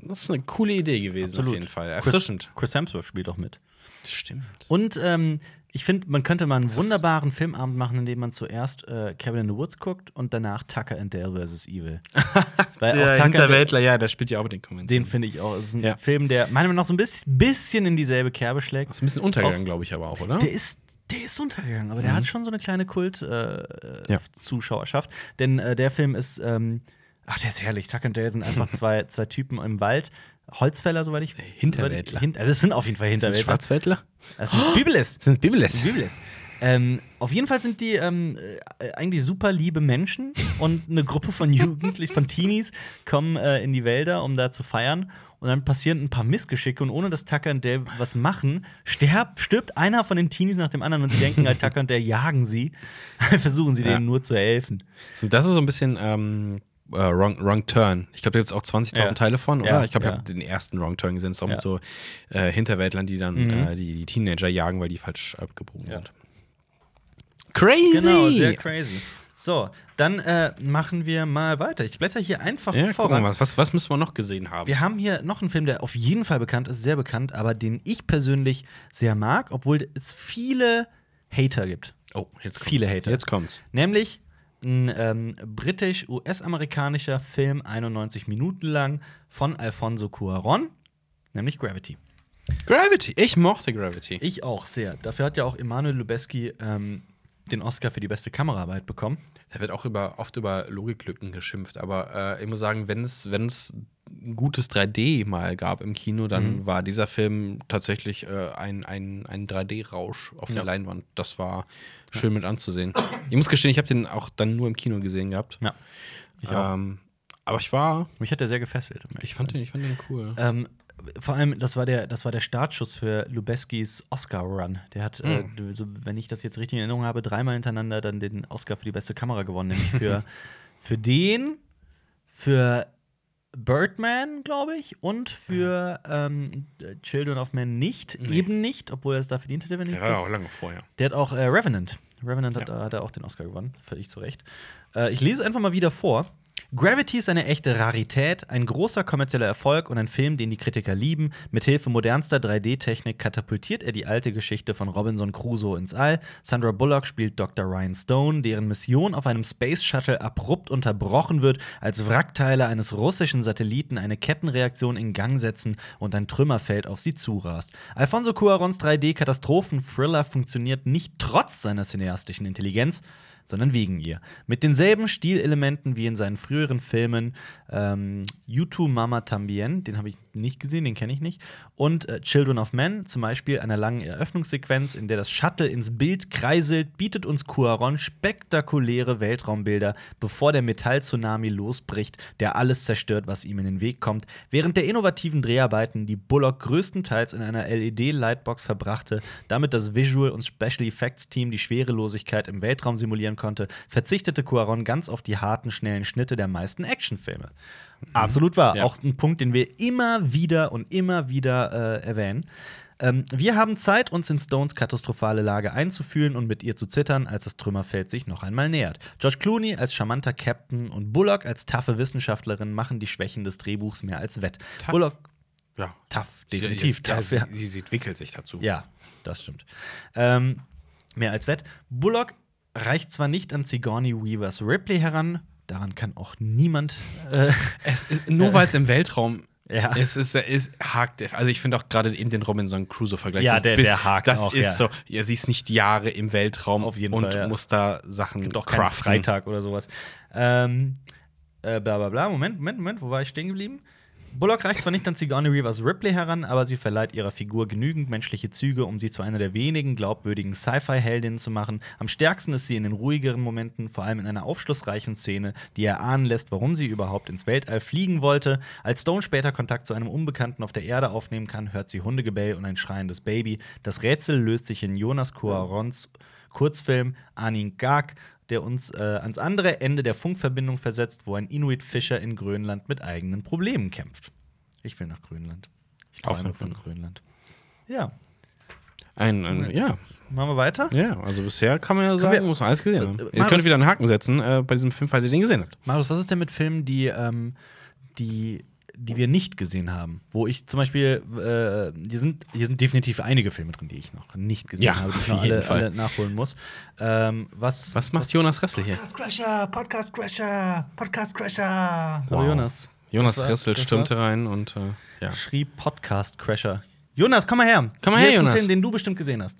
das ist eine coole Idee gewesen Absolut. auf jeden Fall. Erfrischend. Chris, Chris Hemsworth spielt auch mit. Stimmt. Und ähm, ich finde, man könnte mal einen ist- wunderbaren Filmabend machen, in dem man zuerst äh, Cabin in the Woods guckt und danach Tucker and Dale vs. Evil. Weil Der Tucker and Dale, Hinterwäldler, ja, der spielt ja auch mit den Konventionen. den finde ich auch. Es ist ein Ja. Film, der meiner Meinung nach so ein bisschen, in dieselbe Kerbe schlägt. Das ist ein bisschen untergegangen, glaube ich, aber auch, oder? Der ist, der ist untergegangen, aber der hat schon so eine kleine Kult-Zuschauerschaft. Äh, Mhm. Ja. Zuschauerschaft. Denn äh, der Film ist, ähm, ach, der ist herrlich. Tuck and Dale sind einfach zwei, zwei Typen im Wald. Holzfäller, soweit ich. Hinterwäldler. Hint, also es sind auf jeden Fall Sind das Hinterwäldler. Schwarzwäldler? Das ist ein Bibelist. Sind es Bibeles? Bibelist. Ähm, auf jeden Fall sind die ähm, äh, eigentlich super liebe Menschen und eine Gruppe von Jugendlichen, von Teenies kommen äh, in die Wälder, um da zu feiern. Und dann passieren ein paar Missgeschicke und ohne dass Tucker und Dale was machen, sterb, stirbt einer von den Teenies nach dem anderen und sie denken halt, Tucker und Dale jagen sie. Versuchen sie Ja. denen nur zu helfen. Das ist so ein bisschen ähm, äh, wrong, wrong Turn. Ich glaube, da gibt es auch 20.000 Ja. Teile von, oder? Ja, ich glaube, ich ja. habe den ersten Wrong Turn gesehen. Das ist auch mit so äh, Hinterwäldlern, die dann Mhm. äh, die, die Teenager jagen, weil die falsch abgebogen sind. Crazy! Genau, sehr crazy. So, dann äh, machen wir mal weiter. Ich blätter hier einfach Ja, voran. mal. Was, was müssen wir noch gesehen haben? Wir haben hier noch einen Film, der auf jeden Fall bekannt ist, sehr bekannt, aber den ich persönlich sehr mag, obwohl es viele Hater gibt. oh, jetzt kommt's. viele Hater. Jetzt kommt's. Nämlich ein ähm, britisch-US-amerikanischer Film, 91 Minuten lang, von Alfonso Cuaron, nämlich Gravity. Gravity. Ich mochte Gravity. Ich auch sehr. Dafür hat ja auch Emanuel Lubezki ähm, den Oscar für die beste Kameraarbeit bekommen. Da wird auch über, oft über Logiklücken geschimpft, aber äh, ich muss sagen, wenn es, ein gutes 3D mal gab im Kino, dann Mhm. war dieser Film tatsächlich äh, ein, ein, ein 3D-Rausch auf Ja. der Leinwand. Das war schön mit anzusehen. Ich muss gestehen, ich habe den auch dann nur im Kino gesehen gehabt. Ja. Ich auch. Ähm, aber ich war, Mich hat der sehr gefesselt. um ich fand den, ich fand den cool. Ähm, vor allem, das war der, das war der Startschuss für Lubeskis Oscar-Run. Der hat, äh, so, wenn ich das jetzt richtig in Erinnerung habe, dreimal hintereinander dann den Oscar für die beste Kamera gewonnen. Nämlich für, für den, für Birdman, glaube ich, und für ähm, Children of Men nicht, Nee. eben nicht, obwohl er es da verdient hätte, wenn ich Ja, war das auch lange vorher. Der hat auch äh, Revenant. Revenant hat, Ja. hat er auch den Oscar gewonnen, völlig zu Recht. Äh, ich lese einfach mal wieder vor. Gravity ist eine echte Rarität, ein großer kommerzieller Erfolg und ein Film, den die Kritiker lieben. Mithilfe modernster 3D-Technik katapultiert er die alte Geschichte von Robinson Crusoe ins All. Sandra Bullock spielt Dr. Ryan Stone, deren Mission auf einem Space Shuttle abrupt unterbrochen wird, als Wrackteile eines russischen Satelliten eine Kettenreaktion in Gang setzen und ein Trümmerfeld auf sie zurast. Alfonso Cuarons 3D-Katastrophen-Thriller funktioniert nicht trotz seiner cineastischen Intelligenz, sondern wegen ihr. Mit denselben Stilelementen wie in seinen früheren Filmen ähm, You Mama Tambien, den habe ich nicht gesehen, den kenne ich nicht, und äh, Children of Men, zum Beispiel einer langen Eröffnungssequenz, in der das Shuttle ins Bild kreiselt, bietet uns Cuaron spektakuläre Weltraumbilder, bevor der Metall-Tsunami losbricht, der alles zerstört, was ihm in den Weg kommt. Während der innovativen Dreharbeiten, die Bullock größtenteils in einer LED-Lightbox verbrachte, damit das Visual- und Special Effects-Team die Schwerelosigkeit im Weltraum simulieren konnte, verzichtete Cuaron ganz auf die harten, schnellen Schnitte der meisten Actionfilme. Absolut wahr. Ja. Auch ein Punkt, den wir immer wieder und immer wieder äh, erwähnen. Ähm, wir haben Zeit, uns in Stones katastrophale Lage einzufühlen und mit ihr zu zittern, als das Trümmerfeld sich noch einmal nähert. George Clooney als charmanter Captain und Bullock als taffe Wissenschaftlerin machen die Schwächen des Drehbuchs mehr als wett. Tough. Bullock, Ja. tough, definitiv ja, tough. sie, Ja. sie, sie entwickelt sich dazu. Ja, das stimmt. Ähm, mehr als wett. Bullock reicht zwar nicht an Sigourney Weavers Ripley heran, daran kann auch niemand. Äh, Es ist, nur weil es im Weltraum Ja. es ist, es hakt. Also ich finde auch gerade eben den Robinson Crusoe-Vergleich. Ja, der- bis- der hakt Das auch, ist ja. so, ja, sie ist nicht Jahre im Weltraum Auf jeden und Fall, ja. muss da Sachen gibt auch craften. Freitag oder sowas. Ähm, äh, bla bla bla. Moment, Moment, Moment, wo war ich stehen geblieben? Bullock reicht zwar nicht an Sigourney Weavers Ripley heran, aber sie verleiht ihrer Figur genügend menschliche Züge, um sie zu einer der wenigen glaubwürdigen Sci-Fi-Heldinnen zu machen. Am stärksten ist sie in den ruhigeren Momenten, vor allem in einer aufschlussreichen Szene, die erahnen lässt, warum sie überhaupt ins Weltall fliegen wollte. Als Stone später Kontakt zu einem Unbekannten auf der Erde aufnehmen kann, hört sie Hundegebell und ein schreiendes Baby. Das Rätsel löst sich in Jonas Cuarons Kurzfilm Anin Gag, der uns äh, ans andere Ende der Funkverbindung versetzt, wo ein Inuit-Fischer in Grönland mit eigenen Problemen kämpft. Ich will nach Grönland. Ich träume von. Grönland. Ja, Ein, ein, ja, machen wir weiter. ja, also bisher kann man ja sagen, wir- muss man alles gesehen haben. äh, Ihr Marius- könnt wieder einen Haken setzen äh, bei diesem Film, falls ihr den gesehen habt. Marius, was ist denn mit Filmen, die, ähm, die, die wir nicht gesehen haben? Wo ich zum Beispiel, äh, hier, sind, hier sind definitiv einige Filme drin, die ich noch nicht gesehen Ja, habe, die ich auf noch jeden alle, Fall. alle nachholen muss. Ähm, was, Was macht Jonas Ressel hier? Crasher, Podcast Crasher, Podcast Crasher. Hallo Wow. Jonas. Jonas war- Ressel stürmte rein und äh, ja. schrieb Podcast Crasher. Jonas, komm mal her. Komm mal Hier her, ist ein Jonas. Film, den du bestimmt gesehen hast.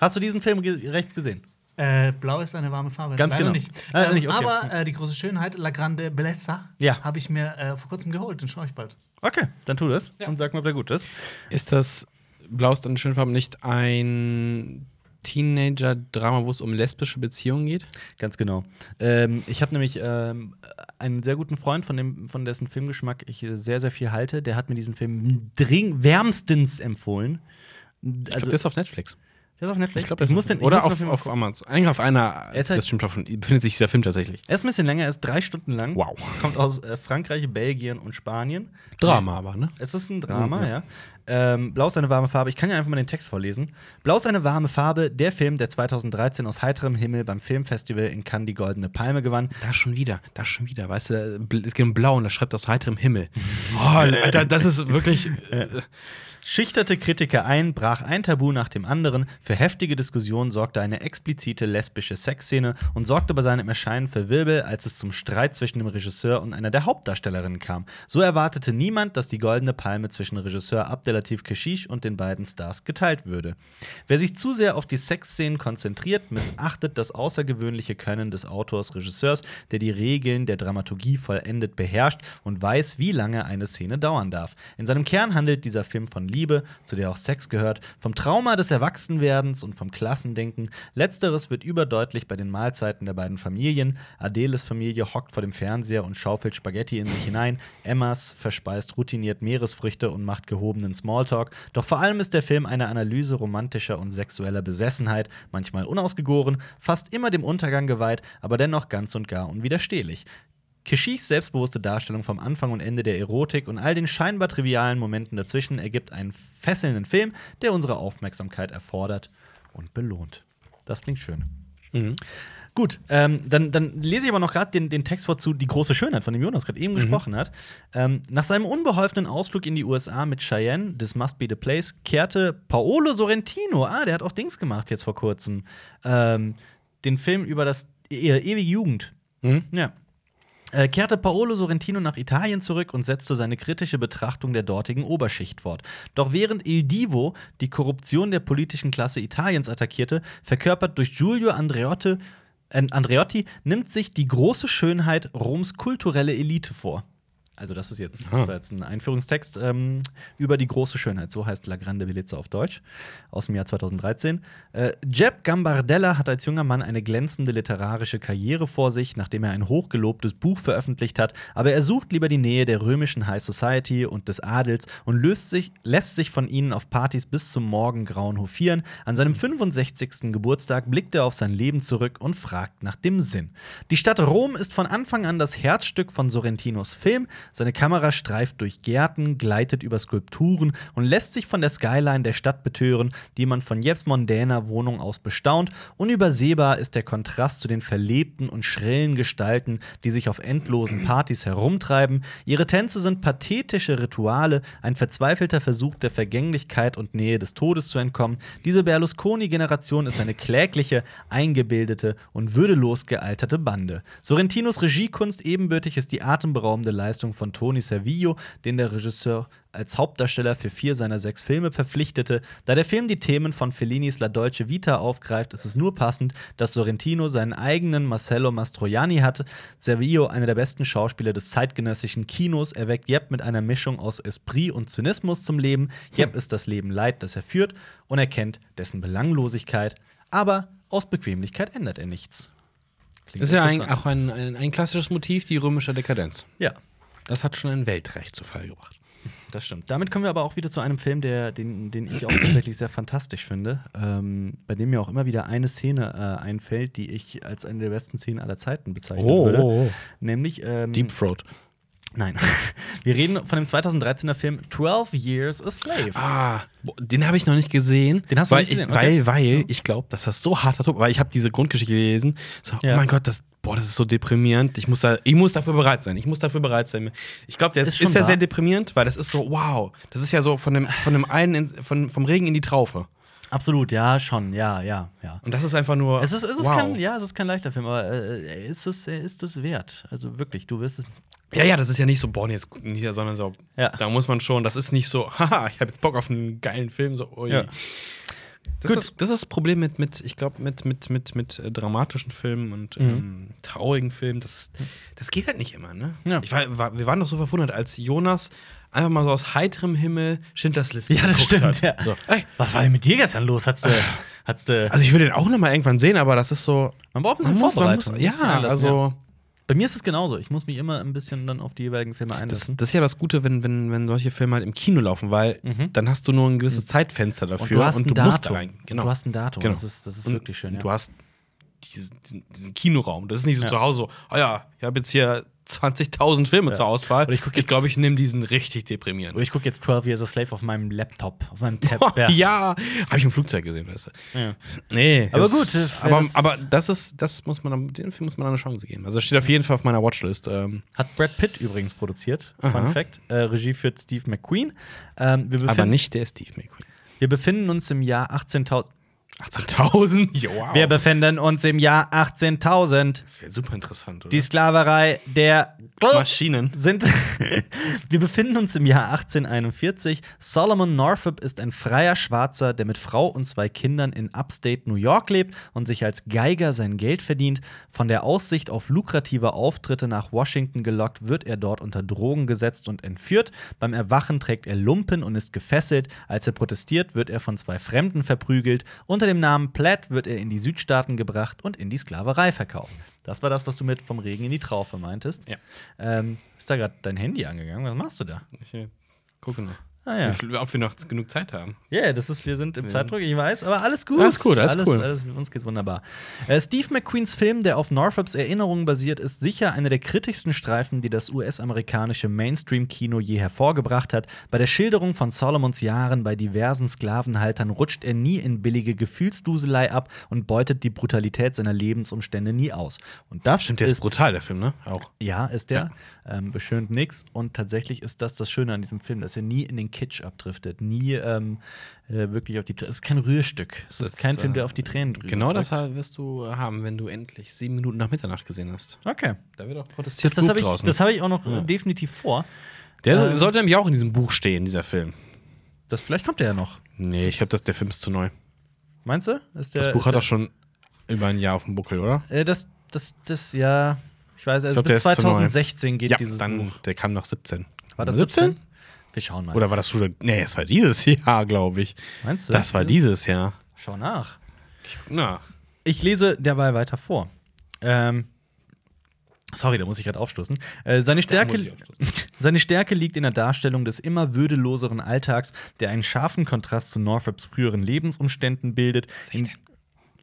Hast du diesen Film ge rechts gesehen? Äh, Blau ist eine warme Farbe. Ganz Leider genau. Nicht. Ah, Ähm, nicht, okay. Aber äh, die große Schönheit, La Grande Bellezza, Ja. habe ich mir äh, vor kurzem geholt. Den schaue ich bald. Okay, dann tu das Ja. und sag mir, ob der gut ist. Ist das Blau ist eine schöne Farbe nicht ein Teenager-Drama, wo es um lesbische Beziehungen geht? Ganz genau. Ähm, ich habe nämlich ähm, einen sehr guten Freund, von, dem, von dessen Filmgeschmack ich äh, sehr, sehr viel halte. Der hat mir diesen Film dring wärmstens empfohlen. Ich glaube, Also, der ist auf Netflix. Der ist auf Netflix. Ich glaube, ich muss den, ich Oder muss auf, Film auf Amazon. Eigentlich auf einer Er ist der halt- Streamplattform befindet sich dieser Film tatsächlich. Er ist ein bisschen länger, er ist drei Stunden lang. Wow. Kommt aus äh, Frankreich, Belgien und Spanien. Drama aber, ne? Es ist ein Drama, Mhm, ja. Ähm, Blau ist eine warme Farbe. Ich kann ja einfach mal den Text vorlesen. Blau ist eine warme Farbe, der Film, der 2013 aus heiterem Himmel beim Filmfestival in Cannes die Goldene Palme gewann. Da schon wieder, da schon wieder. Weißt du, es geht um Blau und das schreibt aus heiterem Himmel. Oh, Alter, das ist wirklich. Äh, Schichterte Kritiker ein, brach ein Tabu nach dem anderen. Für heftige Diskussionen sorgte eine explizite lesbische Sexszene und sorgte bei seinem Erscheinen für Wirbel, als es zum Streit zwischen dem Regisseur und einer der Hauptdarstellerinnen kam. So erwartete niemand, dass die Goldene Palme zwischen Regisseur Abdelaziz Superlativ Keshish und den beiden Stars geteilt würde. Wer sich zu sehr auf die Sexszenen konzentriert, missachtet das außergewöhnliche Können des Autors, Regisseurs, der die Regeln der Dramaturgie vollendet beherrscht und weiß, wie lange eine Szene dauern darf. In seinem Kern handelt dieser Film von Liebe, zu der auch Sex gehört, vom Trauma des Erwachsenwerdens und vom Klassendenken. Letzteres wird überdeutlich bei den Mahlzeiten der beiden Familien. Adeles Familie hockt vor dem Fernseher und schaufelt Spaghetti in sich hinein. Emmas verspeist routiniert Meeresfrüchte und macht gehobenen Smalltalk. Doch vor allem ist der Film eine Analyse romantischer und sexueller Besessenheit, manchmal unausgegoren, fast immer dem Untergang geweiht, aber dennoch ganz und gar unwiderstehlich. Kishis selbstbewusste Darstellung vom Anfang und Ende der Erotik und all den scheinbar trivialen Momenten dazwischen ergibt einen fesselnden Film, der unsere Aufmerksamkeit erfordert und belohnt. Das klingt schön. Gut, ähm, dann, dann lese ich aber noch gerade den, den Text vor zu Die große Schönheit, von dem Jonas gerade eben gesprochen hat. Ähm, nach seinem unbeholfenen Ausflug in die USA mit Cheyenne, This Must Be the Place, kehrte Paolo Sorrentino, ah, der hat auch Dings gemacht jetzt vor kurzem, ähm, den Film über das e ewige Jugend. Mhm. Ja. Äh, kehrte Paolo Sorrentino nach Italien zurück und setzte seine kritische Betrachtung der dortigen Oberschicht fort. Doch während Il Divo die Korruption der politischen Klasse Italiens attackierte, verkörpert durch Giulio Andreotti, Andreotti nimmt sich die große Schönheit Roms kulturelle Elite vor. Also, das ist jetzt, das jetzt ein Einführungstext ähm, über die große Schönheit. So heißt La Grande Bellezza auf Deutsch aus dem Jahr 2013. Äh, Jeb Gambardella hat als junger Mann eine glänzende literarische Karriere vor sich, nachdem er ein hochgelobtes Buch veröffentlicht hat. Aber er sucht lieber die Nähe der römischen High Society und des Adels und löst sich, lässt sich von ihnen auf Partys bis zum Morgengrauen hofieren. An seinem 65. Geburtstag blickt er auf sein Leben zurück und fragt nach dem Sinn. Die Stadt Rom ist von Anfang an das Herzstück von Sorrentinos Film. Seine Kamera streift durch Gärten, gleitet über Skulpturen und lässt sich von der Skyline der Stadt betören, die man von Jeps mondäner Wohnung aus bestaunt. Unübersehbar ist der Kontrast zu den verlebten und schrillen Gestalten, die sich auf endlosen Partys herumtreiben. Ihre Tänze sind pathetische Rituale, ein verzweifelter Versuch der Vergänglichkeit und Nähe des Todes zu entkommen. Diese Berlusconi-Generation ist eine klägliche, eingebildete und würdelos gealterte Bande. Sorrentinos Regiekunst ebenbürtig ist die atemberaubende Leistung von Tony Servillo, den der Regisseur als Hauptdarsteller für vier seiner sechs Filme verpflichtete. Da der Film die Themen von Fellinis La Dolce Vita aufgreift, ist es nur passend, dass Sorrentino seinen eigenen Marcello Mastroianni hatte. Servillo, einer der besten Schauspieler des zeitgenössischen Kinos, erweckt Jeb mit einer Mischung aus Esprit und Zynismus zum Leben. Jeb ist das Leben leid, das er führt und erkennt dessen Belanglosigkeit, aber aus Bequemlichkeit ändert er nichts. Klingt Ist ja ein, auch ein, ein, ein klassisches Motiv, die römische Dekadenz. Ja, Das hat schon ein Weltrecht zu Fall gebracht. Das stimmt. Damit kommen wir aber auch wieder zu einem Film, der, den, den ich auch tatsächlich sehr fantastisch finde, ähm, bei dem mir auch immer wieder eine Szene äh, einfällt, die ich als eine der besten Szenen aller Zeiten bezeichnen würde. oh. Nämlich, ähm, Deep Throat. nein, wir reden von dem 2013er Film 12 Years a Slave. Ah, den habe ich noch nicht gesehen. Den hast du weil nicht gesehen, Ich, okay. weil, weil ich glaube, dass das so harter Druck, weil ich habe diese Grundgeschichte gelesen. So, Ja. oh mein Gott, das, boah, das ist so deprimierend. Ich muss, da, ich muss dafür bereit sein. Ich muss dafür bereit sein. Ich glaube, der Ist ist, ja wahr. sehr deprimierend, weil das ist so, wow, das ist ja so von dem, von dem einen, in, von, vom Regen in die Traufe. Absolut, ja, schon, ja, ja, ja. Und das ist einfach nur. Es ist, es ist wow. kein, ja, es ist kein leichter Film, aber äh, ist es, ist es wert. Also wirklich, du wirst es. Ja, ja, das ist ja nicht so, boah, jetzt nicht, sondern so, Ja. da muss man schon, das ist nicht so, haha, ich habe jetzt Bock auf einen geilen Film, so, ui. Ja. Das, Gut. Ist, das ist das Problem mit, mit ich glaube, mit, mit, mit, mit äh, dramatischen Filmen und Mhm. ähm, traurigen Filmen, das, das geht halt nicht immer, ne? Ja. Ich war, war, wir waren doch so verwundert, als Jonas einfach mal so aus heiterem Himmel Schindlers Liste Ja, das geguckt stimmt. hat. Ja. So, ey, Was war denn mit dir gestern los? Hat's du, hat's du, also ich will den auch noch mal irgendwann sehen, aber das ist so, man braucht ein bisschen man muss, Vorbereitung. Man muss sich ja, einlassen, also Bei mir ist es genauso. Ich muss mich immer ein bisschen dann auf die jeweiligen Filme Das, einlassen. das ist ja das Gute, wenn, wenn, wenn solche Filme halt im Kino laufen, weil Mhm. dann hast du nur ein gewisses Zeitfenster dafür und du hast ein musst da Datum. rein. Genau. Und du hast ein Datum. Genau. Das ist, das ist Und- wirklich schön. Und Ja. du hast diesen, diesen, Kinoraum. Das ist nicht so Ja. zu Hause so, oh ja, ich habe jetzt hier 20.000 Filme Ja. zur Auswahl. Oder ich guck jetzt- glaube, ich nehme diesen richtig deprimierend. Oder ich gucke jetzt 12 Years a Slave auf meinem Laptop, auf meinem Tab. ja, habe ich im Flugzeug gesehen, weißt du. Ja. Nee, Aber gut, äh, aber, das- aber das ist, das muss man, den Film muss man eine Chance geben. Also das steht auf jeden Fall auf meiner Watchlist. Ähm, Hat Brad Pitt übrigens produziert. Aha. Fun Fact. Äh, Regie führt Steve McQueen. Ähm, aber nicht der Steve McQueen. wir befinden uns im Jahr 18.000. 18.000? Ja, wow. Wir befinden uns im Jahr 18.000. das wäre super interessant, oder? Die Sklaverei der Maschinen. sind. wir befinden uns im Jahr 1841. Solomon Northup ist ein freier Schwarzer, der mit Frau und zwei Kindern in Upstate New York lebt und sich als Geiger sein Geld verdient. Von der Aussicht auf lukrative Auftritte nach Washington gelockt, wird er dort unter Drogen gesetzt und entführt. Beim Erwachen trägt er Lumpen und ist gefesselt. Als er protestiert, wird er von zwei Fremden verprügelt. Unter dem Namen Platt wird er in die Südstaaten gebracht und in die Sklaverei verkauft. Das war das, was du mit vom Regen in die Traufe meintest. Ja. Ähm, ist da gerade dein Handy angegangen? Was machst du da? Ich äh, gucke noch. Ah ja. Wie Ob wir noch genug Zeit haben. Ja, das ist, wir sind im Zeitdruck, ich weiß, aber alles gut. Alles gut, alles cool. alles, uns geht's wunderbar. Äh, Steve McQueens Film, der auf Northups Erinnerungen basiert, ist sicher einer der kritischsten Streifen, die das US-amerikanische Mainstream-Kino je hervorgebracht hat. Bei der Schilderung von Solomons Jahren bei diversen Sklavenhaltern rutscht er nie in billige Gefühlsduselei ab und beutet die Brutalität seiner Lebensumstände nie aus. Und das Stimmt, der ist ist brutal, der Film, ne? Auch. ja, ist der. Ähm, beschönt nix. Und tatsächlich ist das das Schöne an diesem Film, dass er nie in den Kitsch abdriftet. Nie ähm, äh, wirklich auf die Tränen. Es ist kein Rührstück. Es ist Das, kein Film, der äh, auf die Tränen drückt. Genau das wirst du haben, wenn du endlich sieben Minuten nach Mitternacht gesehen hast. Okay. Da wird auch Das, protestiert das habe ich, das hab ich auch noch äh, definitiv vor. der ähm, sollte nämlich auch in diesem Buch stehen, dieser Film. Das, vielleicht kommt der ja noch. Nee, ich glaube, der Film ist zu neu. Meinst du? Ist der, Das Buch ist hat doch schon über ein Jahr auf dem Buckel, oder? Äh, das, das, das, ja. Ich weiß, also glaub, der bis ist zu neu. 2016 geht ja, dieses dann, Buch. der kam nach 17. War das 17? 17? Wir schauen mal. Oder war das schon. Nee, es war dieses Jahr, glaube ich. Meinst du? Das war dieses Jahr. Schau nach. Na. Ich lese derweil weiter vor. Ähm, sorry, da muss ich gerade aufstoßen. Äh, seine, Stärke, ich aufstoßen. seine Stärke liegt in der Darstellung des immer würdeloseren Alltags, der einen scharfen Kontrast zu Northups früheren Lebensumständen bildet. In,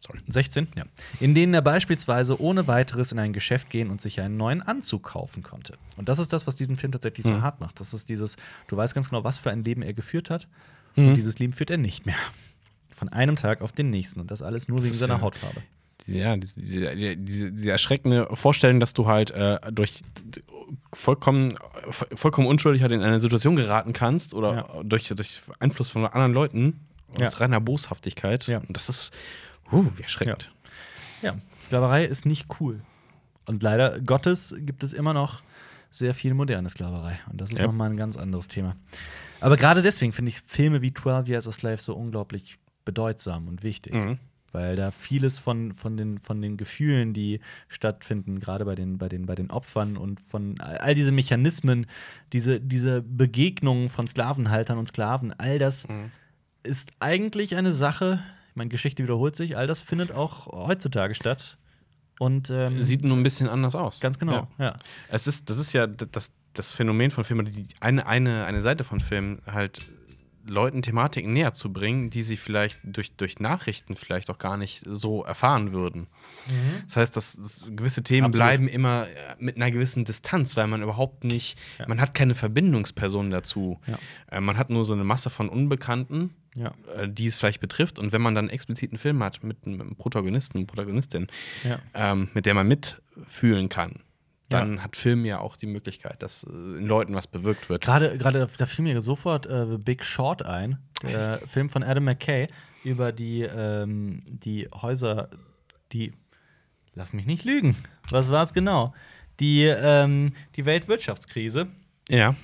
Sorry. 16, ja. In denen er beispielsweise ohne weiteres in ein Geschäft gehen und sich einen neuen Anzug kaufen konnte. Und das ist das, was diesen Film tatsächlich so Mhm. hart macht. Das ist dieses, du weißt ganz genau, was für ein Leben er geführt hat. Mhm. Und dieses Leben führt er nicht mehr. Von einem Tag auf den nächsten. Und das alles nur wegen ist seiner ja- Hautfarbe. Ja, diese, diese, diese, erschreckende Vorstellung, dass du halt äh, durch vollkommen, vollkommen unschuldig halt in eine Situation geraten kannst oder Ja. durch, durch Einfluss von anderen Leuten aus Ja. reiner Boshaftigkeit. Ja. Und das ist, uh, wie erschreckend. Ja, Sklaverei ist nicht cool. Und leider Gottes gibt es immer noch sehr viel moderne Sklaverei. Und das ist Ja. noch mal ein ganz anderes Thema. Aber gerade deswegen finde ich Filme wie 12 Years a Slave so unglaublich bedeutsam und wichtig. Mhm. Weil da vieles von, von, den, von den Gefühlen, die stattfinden, gerade bei den, bei, den, bei den Opfern und von all all diese Mechanismen, diese, diese Begegnungen von Sklavenhaltern und Sklaven, all das Mhm. ist eigentlich eine Sache, ich meine, Geschichte wiederholt sich, all das findet auch heutzutage statt. Und ähm, Sieht nur ein bisschen anders aus. ganz genau, Ja. ja. Es ist, das ist ja das, das Phänomen von Filmen, die eine, eine, eine Seite von Filmen halt Leuten Thematiken näher zu bringen, die sie vielleicht durch, durch Nachrichten vielleicht auch gar nicht so erfahren würden. Das heißt, dass, dass gewisse Themen Absolut. bleiben immer äh, mit einer gewissen Distanz, weil man überhaupt nicht, man hat keine Verbindungsperson dazu. Ja. Äh, man hat nur so eine Masse von Unbekannten, Ja. äh, die es vielleicht betrifft. Und wenn man dann explizit einen Film hat mit einem Protagonisten, Protagonistin, Ja. ähm, mit der man mitfühlen kann, dann hat Film ja auch die Möglichkeit, dass äh, in Leuten was bewirkt wird. Gerade, gerade da fiel mir sofort äh, The Big Short ein, der Film von Adam McKay über die, ähm, die Häuser, die, lass mich nicht lügen, was war es genau? Die, ähm, die Weltwirtschaftskrise, Ja.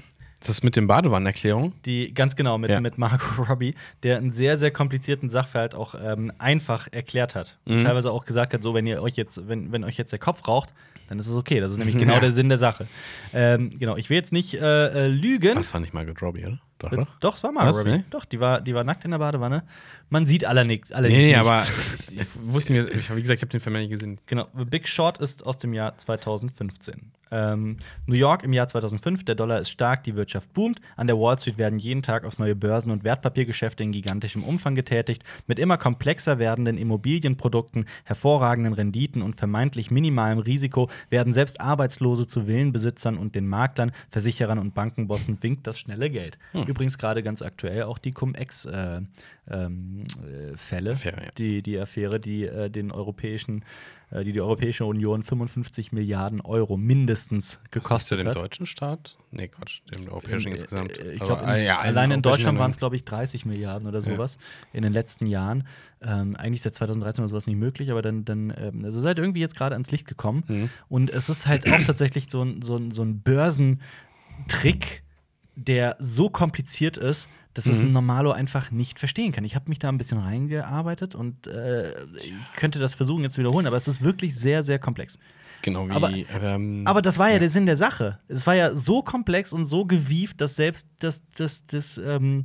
Das ist mit den Badewannenerklärungen. die ganz genau mit, Ja. mit Margot Robbie, der einen sehr, sehr komplizierten Sachverhalt auch ähm, einfach erklärt hat. Und Mhm. teilweise auch gesagt hat, so, wenn ihr euch jetzt, wenn, wenn euch jetzt der Kopf raucht, dann ist es okay. Das ist nämlich genau Ja. der Sinn der Sache. Ähm, genau, ich will jetzt nicht äh, äh, lügen. Das war nicht Margot Robbie, oder? Doch, Äh, doch. Doch, es war Margot Was? Robbie. Nee? Doch, die war, die war nackt in der Badewanne. Man sieht aller nix, allerdings Nee, nee, nichts. aber ich, ich wusste mir, ich, wie gesagt, ich habe den Film nicht gesehen. Genau, The Big Short ist aus dem Jahr 2015. Ähm, New York im Jahr 2005, der Dollar ist stark, die Wirtschaft boomt. An der Wall Street werden jeden Tag aus neue Börsen- und Wertpapiergeschäfte in gigantischem Umfang getätigt. Mit immer komplexer werdenden Immobilienprodukten, hervorragenden Renditen und vermeintlich minimalem Risiko werden selbst Arbeitslose zu Villenbesitzern und den Maklern, Versicherern und Bankenbossen winkt das schnelle Geld. Übrigens gerade ganz aktuell auch die Cum-Ex. Äh, ähm, äh, Fälle, Affäre, ja. die, die Affäre, die äh, den europäischen, äh, die die Europäische Union 55 Milliarden Euro mindestens Kostet gekostet dem hat. deutschen Staat? Nee, Quatsch, dem europäischen insgesamt. Äh, Ich glaube, äh, ja, allein in Deutschland waren es, glaube ich, 30 Milliarden oder sowas in den letzten Jahren. Ähm, eigentlich seit 2013 oder sowas nicht möglich, aber dann, dann ähm, ist halt irgendwie jetzt gerade ans Licht gekommen. Mhm. Und es ist halt auch tatsächlich so ein, so ein, so ein Börsentrick, der so kompliziert ist, dass es Mhm. ein Normalo einfach nicht verstehen kann. Ich habe mich da ein bisschen reingearbeitet und äh, ich könnte das versuchen jetzt zu wiederholen, aber es ist wirklich sehr, sehr komplex. Genau wie. Aber- ähm, Aber das war ja, der Sinn der Sache. Es war ja so komplex und so gewieft, dass selbst das, das, das, ähm,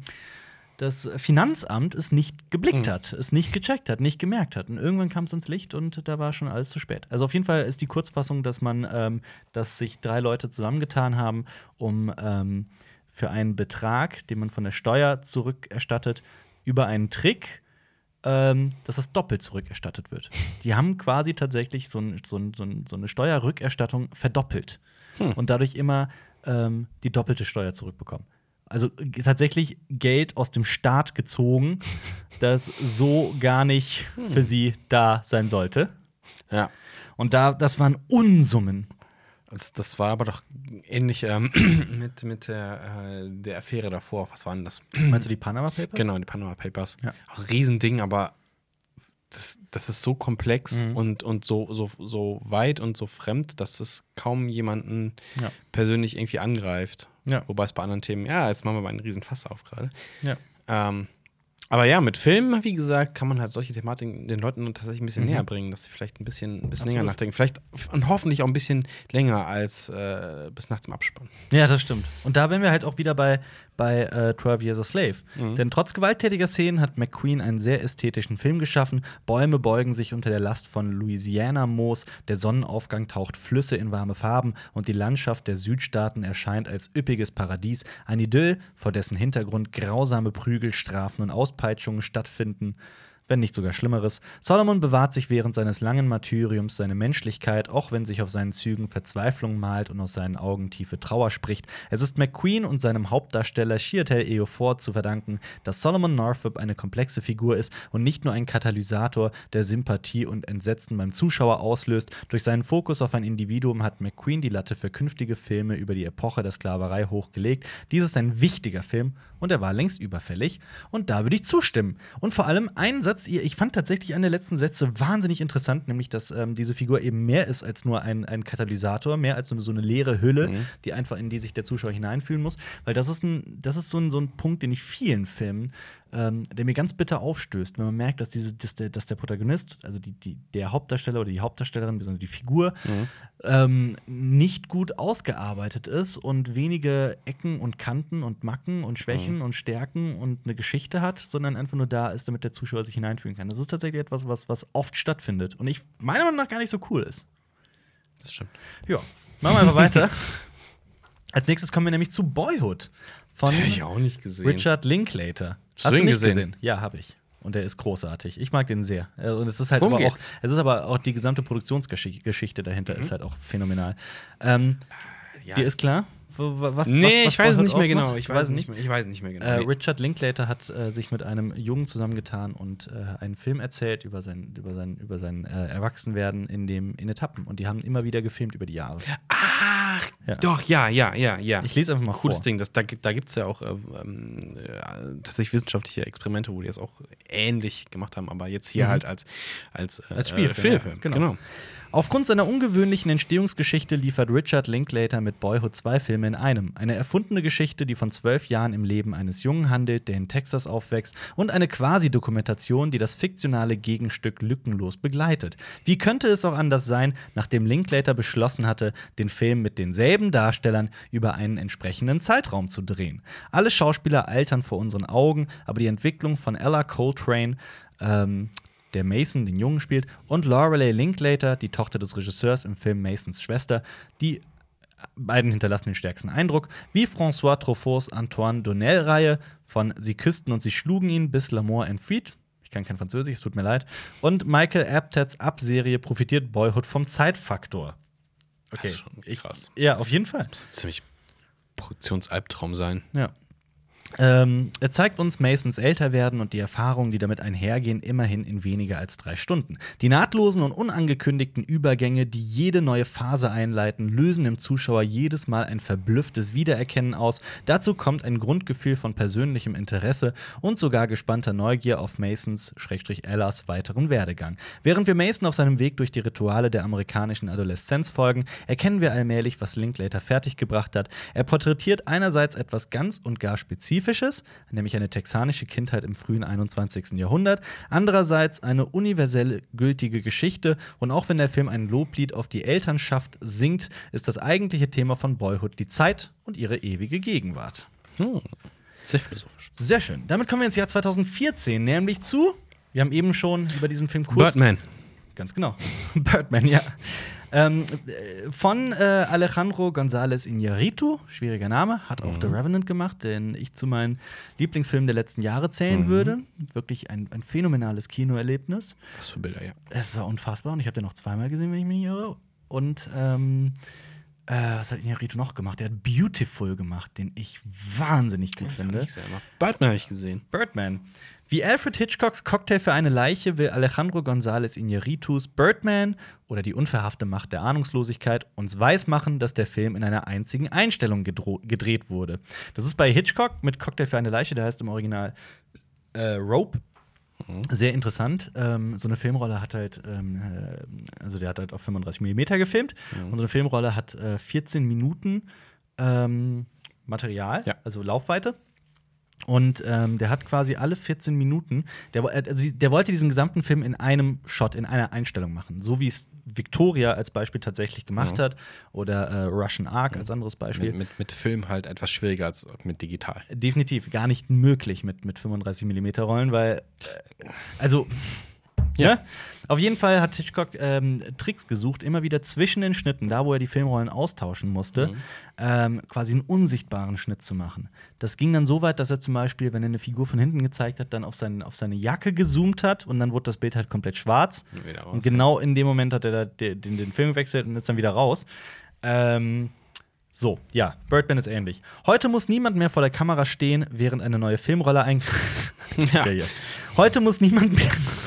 das Finanzamt es nicht geblickt Mhm. hat, es nicht gecheckt hat, nicht gemerkt hat. Und irgendwann kam es ins Licht und da war schon alles zu spät. Also auf jeden Fall ist die Kurzfassung, dass man, ähm, dass sich drei Leute zusammengetan haben, um ähm, für einen Betrag, den man von der Steuer zurückerstattet, über einen Trick ähm, dass das doppelt zurückerstattet wird. Die haben quasi tatsächlich so, ein, so, ein, so, ein, so eine Steuerrückerstattung verdoppelt Hm. und dadurch immer ähm, die doppelte Steuer zurückbekommen. Also tatsächlich Geld aus dem Staat gezogen, das so gar nicht für sie da sein sollte. ja. Und da, das waren Unsummen. Das, das war aber doch ähnlich ähm, mit, mit der, äh, der Affäre davor. Was waren das? Meinst du die Panama Papers? Genau, die Panama Papers. Ja. Auch Riesending, aber das, das ist so komplex Mhm. und, und so, so, so weit und so fremd, dass es kaum jemanden Ja. persönlich irgendwie angreift. Ja. Wobei es bei anderen Themen, ja, jetzt machen wir mal einen riesen Fass auf gerade. Ja. Ähm, aber ja, mit Filmen, wie gesagt, kann man halt solche Thematiken den Leuten tatsächlich ein bisschen Mhm. näher bringen, dass sie vielleicht ein bisschen, ein bisschen länger nachdenken. Vielleicht und hoffentlich auch ein bisschen länger als äh, bis nach dem Abspann. Ja, das stimmt. Und da wären wir halt auch wieder bei, bei äh, 12 Years a Slave. Mhm. Denn trotz gewalttätiger Szenen hat McQueen einen sehr ästhetischen Film geschaffen. Bäume beugen sich unter der Last von Louisiana-Moos, der Sonnenaufgang taucht Flüsse in warme Farben und die Landschaft der Südstaaten erscheint als üppiges Paradies. Ein Idyll, vor dessen Hintergrund grausame Prügelstrafen und Auspeitschungen stattfinden wenn nicht sogar Schlimmeres. Solomon bewahrt sich während seines langen Martyriums seine Menschlichkeit, auch wenn sich auf seinen Zügen Verzweiflung malt und aus seinen Augen tiefe Trauer spricht. Es ist McQueen und seinem Hauptdarsteller Chiatel Ejiofor zu verdanken, dass Solomon Northup eine komplexe Figur ist und nicht nur ein Katalysator, der Sympathie und Entsetzen beim Zuschauer auslöst. Durch seinen Fokus auf ein Individuum hat McQueen die Latte für künftige Filme über die Epoche der Sklaverei hochgelegt. Dies ist ein wichtiger Film und er war längst überfällig. Und da würde ich zustimmen. Und vor allem einen Satz, ihr- ich fand tatsächlich eine der letzten Sätze wahnsinnig interessant, nämlich, dass ähm, diese Figur eben mehr ist als nur ein, ein Katalysator, mehr als so eine, so eine leere Hülle, Mhm. die einfach in die sich der Zuschauer hineinfühlen muss. Weil das ist ein, das ist so ein, so ein Punkt, den ich vielen Filmen, ähm, der mir ganz bitter aufstößt, wenn man merkt, dass, diese, dass, der, dass der Protagonist, also die, die, der Hauptdarsteller oder die Hauptdarstellerin, besonders die Figur, Mhm. ähm, nicht gut ausgearbeitet ist und wenige Ecken und Kanten und Macken und Schwächen und Stärken und eine Geschichte hat, sondern einfach nur da ist, damit der Zuschauer sich hineinfühlen kann. Das ist tatsächlich etwas, was, was oft stattfindet und ich meiner Meinung nach gar nicht so cool ist. Das stimmt. Ja, machen wir einfach weiter. Als nächstes kommen wir nämlich zu Boyhood von Hätte ich auch nicht gesehen. Richard Linklater. Hast du ihn gesehen? Ja, habe ich. Und der ist großartig. Ich mag den sehr. Äh, Und es ist halt Worum aber auch, es ist aber auch die gesamte Produktionsgeschichte dahinter Mhm. ist halt auch phänomenal. Ähm, Ja. Dir ist klar, was nee, was, was ich weiß es nicht mehr ausmacht? genau. Ich weiß weißt es nicht mehr. Ich weiß nicht mehr genau. Äh. Richard Linklater hat äh, sich mit einem Jungen zusammengetan und äh, einen Film erzählt über sein, über sein, über sein äh, Erwachsenwerden in, dem, in Etappen. Und die haben immer wieder gefilmt über die Jahre. Ach, Ja. doch, ja, ja, ja, ja. Ich lese einfach mal Cooles vor. Ding. Das, da gibt es ja auch äh, ähm, ja, tatsächlich wissenschaftliche Experimente, wo die das auch ähnlich gemacht haben, aber jetzt hier Mhm. halt als, als, äh, Als Spielfilm, Spielfilm. ja, genau. genau. Aufgrund seiner ungewöhnlichen Entstehungsgeschichte liefert Richard Linklater mit Boyhood zwei Filme in einem. Eine erfundene Geschichte, die von zwölf Jahren im Leben eines Jungen handelt, der in Texas aufwächst, und eine Quasi-Dokumentation, die das fiktionale Gegenstück lückenlos begleitet. Wie könnte es auch anders sein, nachdem Linklater beschlossen hatte, den Film mit denselben Darstellern über einen entsprechenden Zeitraum zu drehen? Alle Schauspieler altern vor unseren Augen, aber die Entwicklung von Ella Coltrane ähm, der Mason den Jungen spielt, und Lorelei Linklater, die Tochter des Regisseurs im Film Masons Schwester, die beiden hinterlassen den stärksten Eindruck, wie François Truffauts Antoine Donnell-Reihe von Sie küssten und sie schlugen ihn bis L'amour entflieht. Ich kann kein Französisch, es tut mir leid. Und Michael Apteds Abserie profitiert Boyhood vom Zeitfaktor. Okay, ist schon ich, krass. ja, auf jeden Fall. Das muss ein ziemlich Produktionsalbtraum sein. Ja. Ähm, er zeigt uns Masons Älterwerden und die Erfahrungen, die damit einhergehen, immerhin in weniger als drei Stunden. Die nahtlosen und unangekündigten Übergänge, die jede neue Phase einleiten, lösen im Zuschauer jedes Mal ein verblüfftes Wiedererkennen aus. Dazu kommt ein Grundgefühl von persönlichem Interesse und sogar gespannter Neugier auf Masons, Ellas, weiteren Werdegang. Während wir Mason auf seinem Weg durch die Rituale der amerikanischen Adoleszenz folgen, erkennen wir allmählich, was Linklater fertiggebracht hat. Er porträtiert einerseits etwas ganz und gar Spezifisches, nämlich eine texanische Kindheit im frühen 21. Jahrhundert, andererseits eine universell gültige Geschichte und auch wenn der Film ein Loblied auf die Elternschaft singt, ist das eigentliche Thema von Boyhood die Zeit und ihre ewige Gegenwart. Hm. Sehr philosophisch. Sehr schön. Damit kommen wir ins Jahr 2014, nämlich zu wir haben eben schon über diesen Film kurz Birdman. Ganz genau. Birdman, ja. Ähm, äh, von äh, Alejandro González Iñárritu, schwieriger Name, hat auch The Revenant gemacht, den ich zu meinen Lieblingsfilmen der letzten Jahre zählen würde. Wirklich ein, ein phänomenales Kinoerlebnis. Was für Bilder, ja. Es war unfassbar und ich habe den noch zweimal gesehen, wenn ich mich nicht irre. Und ähm, äh, was hat Iñárritu noch gemacht? Der hat Beautiful gemacht, den ich wahnsinnig gut finde. Birdman habe ich gesehen. Birdman. Wie Alfred Hitchcocks Cocktail für eine Leiche will Alejandro González Iñárritus Birdman oder die unverhafte Macht der Ahnungslosigkeit uns weismachen, dass der Film in einer einzigen Einstellung gedreht wurde. Das ist bei Hitchcock mit Cocktail für eine Leiche, der heißt im Original äh, Rope. Sehr interessant. Ähm, so eine Filmrolle hat halt, ähm, äh, also der hat halt auf 35 mm gefilmt. Und so eine Filmrolle hat äh, 14 Minuten ähm, Material, Ja. also Laufweite. Und ähm, der hat quasi alle 14 Minuten, der, wo- also der wollte diesen gesamten Film in einem Shot, in einer Einstellung machen. So wie es Victoria als Beispiel tatsächlich gemacht Ja. hat oder äh, Russian Ark als anderes Beispiel. Mit, mit, mit Film halt etwas schwieriger als mit digital. Definitiv gar nicht möglich mit, mit 35 mm Rollen, weil äh, also Ja. ja. Auf jeden Fall hat Hitchcock ähm, Tricks gesucht, immer wieder zwischen den Schnitten, da wo er die Filmrollen austauschen musste, ähm, quasi einen unsichtbaren Schnitt zu machen. Das ging dann so weit, dass er zum Beispiel, wenn er eine Figur von hinten gezeigt hat, dann auf, seinen, auf seine Jacke gezoomt hat und dann wurde das Bild halt komplett schwarz. Raus, und genau in dem Moment hat er da den, den, den Film gewechselt und ist dann wieder raus. Ähm, so, ja, Birdman ist ähnlich. Heute muss niemand mehr vor der Kamera stehen, während eine neue Filmrolle ein. Ja. Heute muss niemand mehr.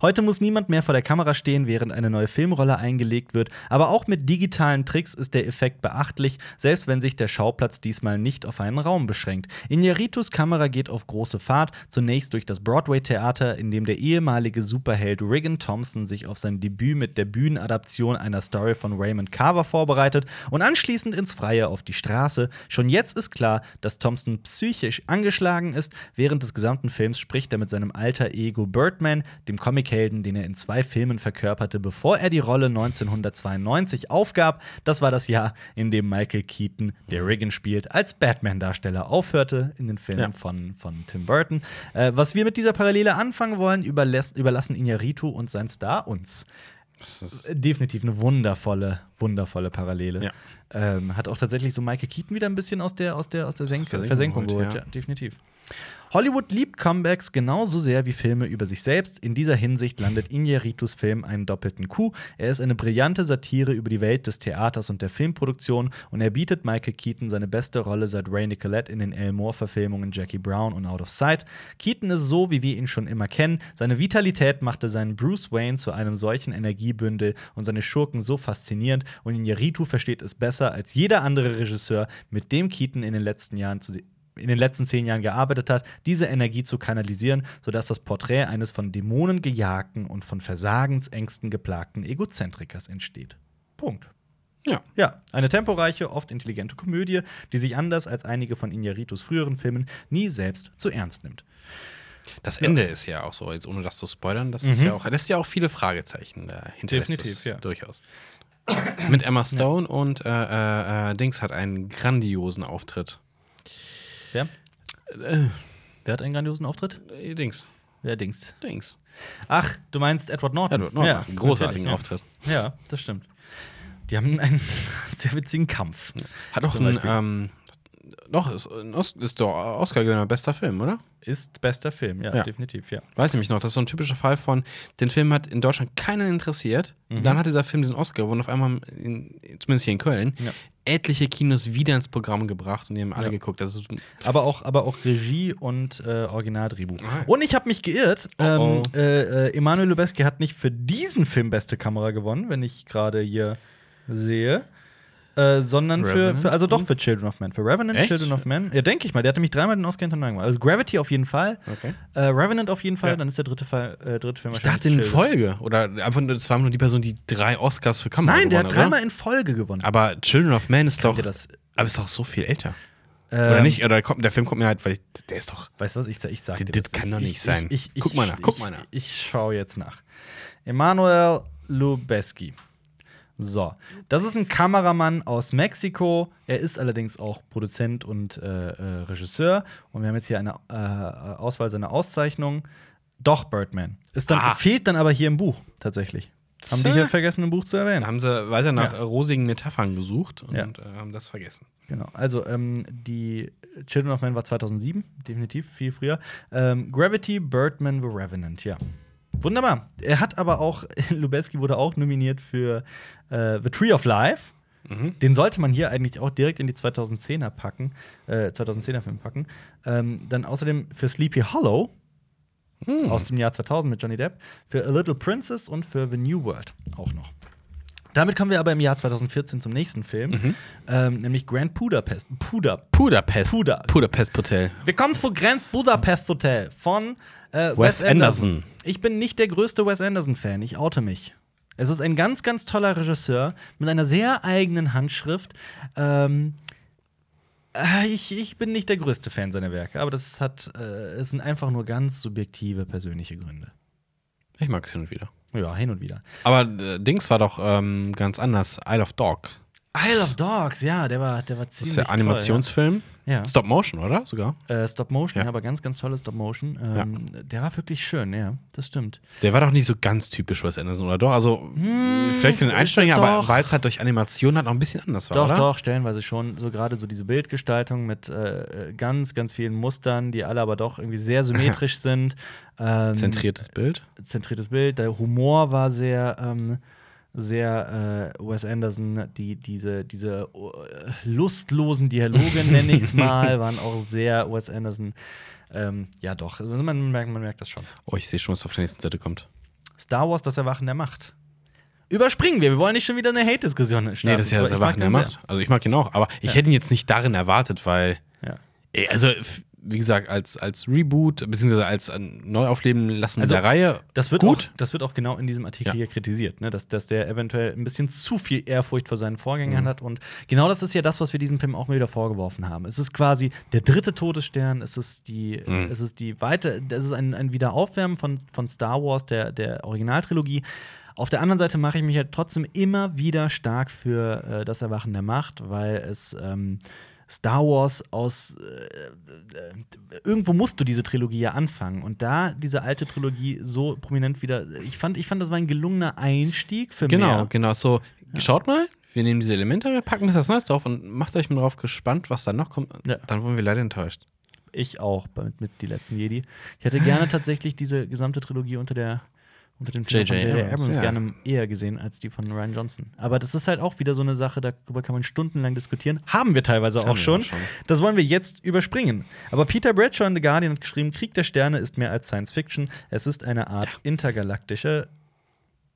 Heute muss niemand mehr vor der Kamera stehen, während eine neue Filmrolle eingelegt wird. Aber auch mit digitalen Tricks ist der Effekt beachtlich, selbst wenn sich der Schauplatz diesmal nicht auf einen Raum beschränkt. Iñárritus Kamera geht auf große Fahrt, zunächst durch das Broadway-Theater, in dem der ehemalige Superheld Regan Thompson sich auf sein Debüt mit der Bühnenadaption einer Story von Raymond Carver vorbereitet und anschließend ins Freie auf die Straße. Schon jetzt ist klar, dass Thompson psychisch angeschlagen ist. Während des gesamten Films spricht er mit seinem alter Ego Birdman, dem Comichelden, den er in zwei Filmen verkörperte, bevor er die Rolle 1992 aufgab. Das war das Jahr, in dem Michael Keaton, der Regan spielt, als Batman-Darsteller aufhörte in den Filmen Ja. von, von Tim Burton. Äh, was wir mit dieser Parallele anfangen wollen, überlässt, überlassen Iñárritu und sein Star uns. Äh, Definitiv eine wundervolle, wundervolle Parallele. Ja. Ähm, hat auch tatsächlich so Michael Keaton wieder ein bisschen aus der, aus der, aus der Senk Versenkung Versenkung geholt. Ja. ja. definitiv. Hollywood liebt Comebacks genauso sehr wie Filme über sich selbst. In dieser Hinsicht landet Iñárritus Film einen doppelten Coup. Er ist eine brillante Satire über die Welt des Theaters und der Filmproduktion und er bietet Michael Keaton seine beste Rolle seit Ray Nicolette in den Elmore-Verfilmungen Jackie Brown und Out of Sight. Keaton ist so, wie wir ihn schon immer kennen. Seine Vitalität machte seinen Bruce Wayne zu einem solchen Energiebündel und seine Schurken so faszinierend und Iñárritu versteht es besser als jeder andere Regisseur, mit dem Keaton in den letzten Jahren zu in den letzten zehn Jahren gearbeitet hat, diese Energie zu kanalisieren, sodass das Porträt eines von Dämonen gejagten und von Versagensängsten geplagten Egozentrikers entsteht. Punkt. Ja. Ja, eine temporeiche, oft intelligente Komödie, die sich anders als einige von Iñárritus früheren Filmen nie selbst zu ernst nimmt. Das Ende ist ja auch so, jetzt ohne das zu spoilern, das ist ja auch, lässt ja auch viele Fragezeichen dahinter. Mhm. Definitiv, ja. Durchaus. Mit Emma Stone und äh, äh, äh, Dings hat einen grandiosen Auftritt. Wer? Äh, Wer hat einen grandiosen Auftritt? äh, Dings. Wer Dings? Dings. Ach, du meinst Edward Norton? Edward Norton, einen großartigen Auftritt. Ja. ja, das stimmt. Die haben einen sehr witzigen Kampf. Hat auch einen, ähm, doch, ist, ist doch Oscar-Gewinner, bester Film, oder? Ist bester Film, ja, Ja. definitiv, ja. Weiß nämlich noch, das ist so ein typischer Fall von, den Film hat in Deutschland keinen interessiert. Mhm. Dann hat dieser Film diesen Oscar gewonnen, auf einmal, in, zumindest hier in Köln, Ja. etliche Kinos wieder ins Programm gebracht und die haben alle Ja. geguckt. Ist, Aber auch, aber auch Regie und äh, Originaldrehbuch. Ah. Und ich habe mich geirrt. Oh, oh. Ähm, äh, äh, Emanuel Lubezki hat nicht für diesen Film beste Kamera gewonnen, wenn ich gerade hier sehe. Äh, sondern für, für, also doch und- für Children of Men. Für Revenant, Echt? Children of Men. Ja, denke ich mal. Der hat nämlich dreimal den Oscar hintereinander gemacht. Also Gravity auf jeden Fall. Okay. Äh, Revenant auf jeden Fall. Ja. Dann ist der dritte, Fall, äh, dritte Film Ich dachte in. Folge. Oder einfach das war nur die Person, die drei Oscars für Kamera Nein, der hat gewonnen dreimal in Folge gewonnen. Aber Children of Man ist Kann doch. das, aber ist doch so viel älter. ähm, Oder nicht? Oder kommt, der Film kommt mir halt, weil ich, der ist doch. Weißt du was? Ich, ich sag dir Das das. kann ich, doch ich, nicht sein. Ich, ich, Guck mal nach, ich, guck mal nach. Ich, ich schaue jetzt nach. Emanuel Lubezki. So, das ist ein Kameramann aus Mexiko. Er ist allerdings auch Produzent und äh, äh, Regisseur. Und wir haben jetzt hier eine äh, Auswahl seiner Auszeichnungen. Doch, Birdman. Ist dann, Ah. Fehlt dann aber hier im Buch tatsächlich. Haben die hier vergessen, im Buch zu Da erwähnen. haben sie weiter nach Ja. rosigen Metaphern gesucht und Ja. äh, haben das vergessen. Genau, also ähm, die Children of Men war 2007, definitiv viel früher. Ähm, Gravity, Birdman, The Revenant, ja. Wunderbar. Er hat aber auch, Lubezki wurde auch nominiert für äh, The Tree of Life. Mhm. Den sollte man hier eigentlich auch direkt in die 2010er packen, äh, 2010er Film packen. Ähm, dann außerdem für Sleepy Hollow Hm. aus dem Jahr 2000 mit Johnny Depp, für A Little Princess und für The New World auch noch. Damit kommen wir aber im Jahr 2014 zum nächsten Film, Mhm. ähm, nämlich Grand Budapest. Puder. Budapest. Puder. Budapest Hotel. Wir kommen zu Grand Budapest Hotel von äh, Wes, Wes Anderson. Anderson. Ich bin nicht der größte Wes Anderson-Fan, ich oute mich. Es ist ein ganz, ganz toller Regisseur mit einer sehr eigenen Handschrift. Ähm, äh, ich, ich bin nicht der größte Fan seiner Werke, aber das hat, äh, es sind einfach nur ganz subjektive persönliche Gründe. Ich mag es hin und wieder. Ja, hin und wieder. Aber äh, Dings war doch ähm, ganz anders. Isle of Dog. Isle of Dogs, ja, der war, der war Das ziemlich ist der Animationsfilm. Toll, ja. Stop Motion, oder? Sogar. ja. Äh, Stop Motion, Ja. ja. aber ganz, ganz tolle Stop Motion. Ähm, Der war wirklich schön, ja, das stimmt. Der war doch nicht so ganz typisch Wes Anderson, oder doch? Also, vielleicht für den Einsteiger, er aber weil es halt durch Animation halt noch ein bisschen anders war, Doch, oder? doch, stellenweise schon. So gerade so diese Bildgestaltung mit äh, äh, ganz, ganz vielen Mustern, die alle aber doch irgendwie sehr symmetrisch sind. Ähm, Zentriertes Bild. zentriertes Bild. Der Humor war sehr, ähm, sehr äh, Wes Anderson. Die, diese, diese äh, lustlosen Dialoge, nenne ich es mal, waren auch sehr Wes Anderson. Ähm, ja, doch. Also man, merkt, man merkt das schon. Oh, ich sehe schon, was auf der nächsten Seite kommt. Star Wars, das Erwachen der Macht. Überspringen wir. Wir wollen nicht schon wieder eine Hate-Diskussion starten. Nee, das ist ja das Erwachen der sehr. Macht. Also, ich mag ihn auch, aber ich Ja. hätte ihn jetzt nicht darin erwartet, weil, Ja. ey, also, wie gesagt, als, als Reboot, beziehungsweise als Neuaufleben lassen Also, der Reihe. Das wird, Gut. Auch, das wird auch genau in diesem Artikel Ja. hier kritisiert, ne? dass, dass der eventuell ein bisschen zu viel Ehrfurcht vor seinen Vorgängern Mhm. hat. Und genau das ist ja das, was wir diesem Film auch mal wieder vorgeworfen haben. Es ist quasi der dritte Todesstern, es ist die, Mhm. es ist die weite, es ist ein, ein Wiederaufwärmen von, von Star Wars, der, der Originaltrilogie. Auf der anderen Seite mache ich mich halt trotzdem immer wieder stark für äh, das Erwachen der Macht, weil es ähm, Star Wars aus äh, äh, irgendwo musst du diese Trilogie ja anfangen und da diese alte Trilogie so prominent wieder ich fand ich fand das war ein gelungener Einstieg für Genau, mehr. genau. So, schaut mal, wir nehmen diese Elemente, wir packen was Neues drauf und macht euch mal drauf gespannt, was da noch kommt. Ja. Dann wurden wir leider enttäuscht. Ich auch mit, mit die letzten Jedi. Ich hätte gerne tatsächlich diese gesamte Trilogie unter der unter dem Film J.J. von J.J. Abrams, Abrams ja. gerne eher gesehen als die von Ryan Johnson. Aber das ist halt auch wieder so eine Sache, darüber kann man stundenlang diskutieren. Haben wir teilweise auch schon. auch schon. Das wollen wir jetzt überspringen. Aber Peter Bradshaw in The Guardian hat geschrieben: Krieg der Sterne ist mehr als Science Fiction. Es ist eine Art intergalaktische.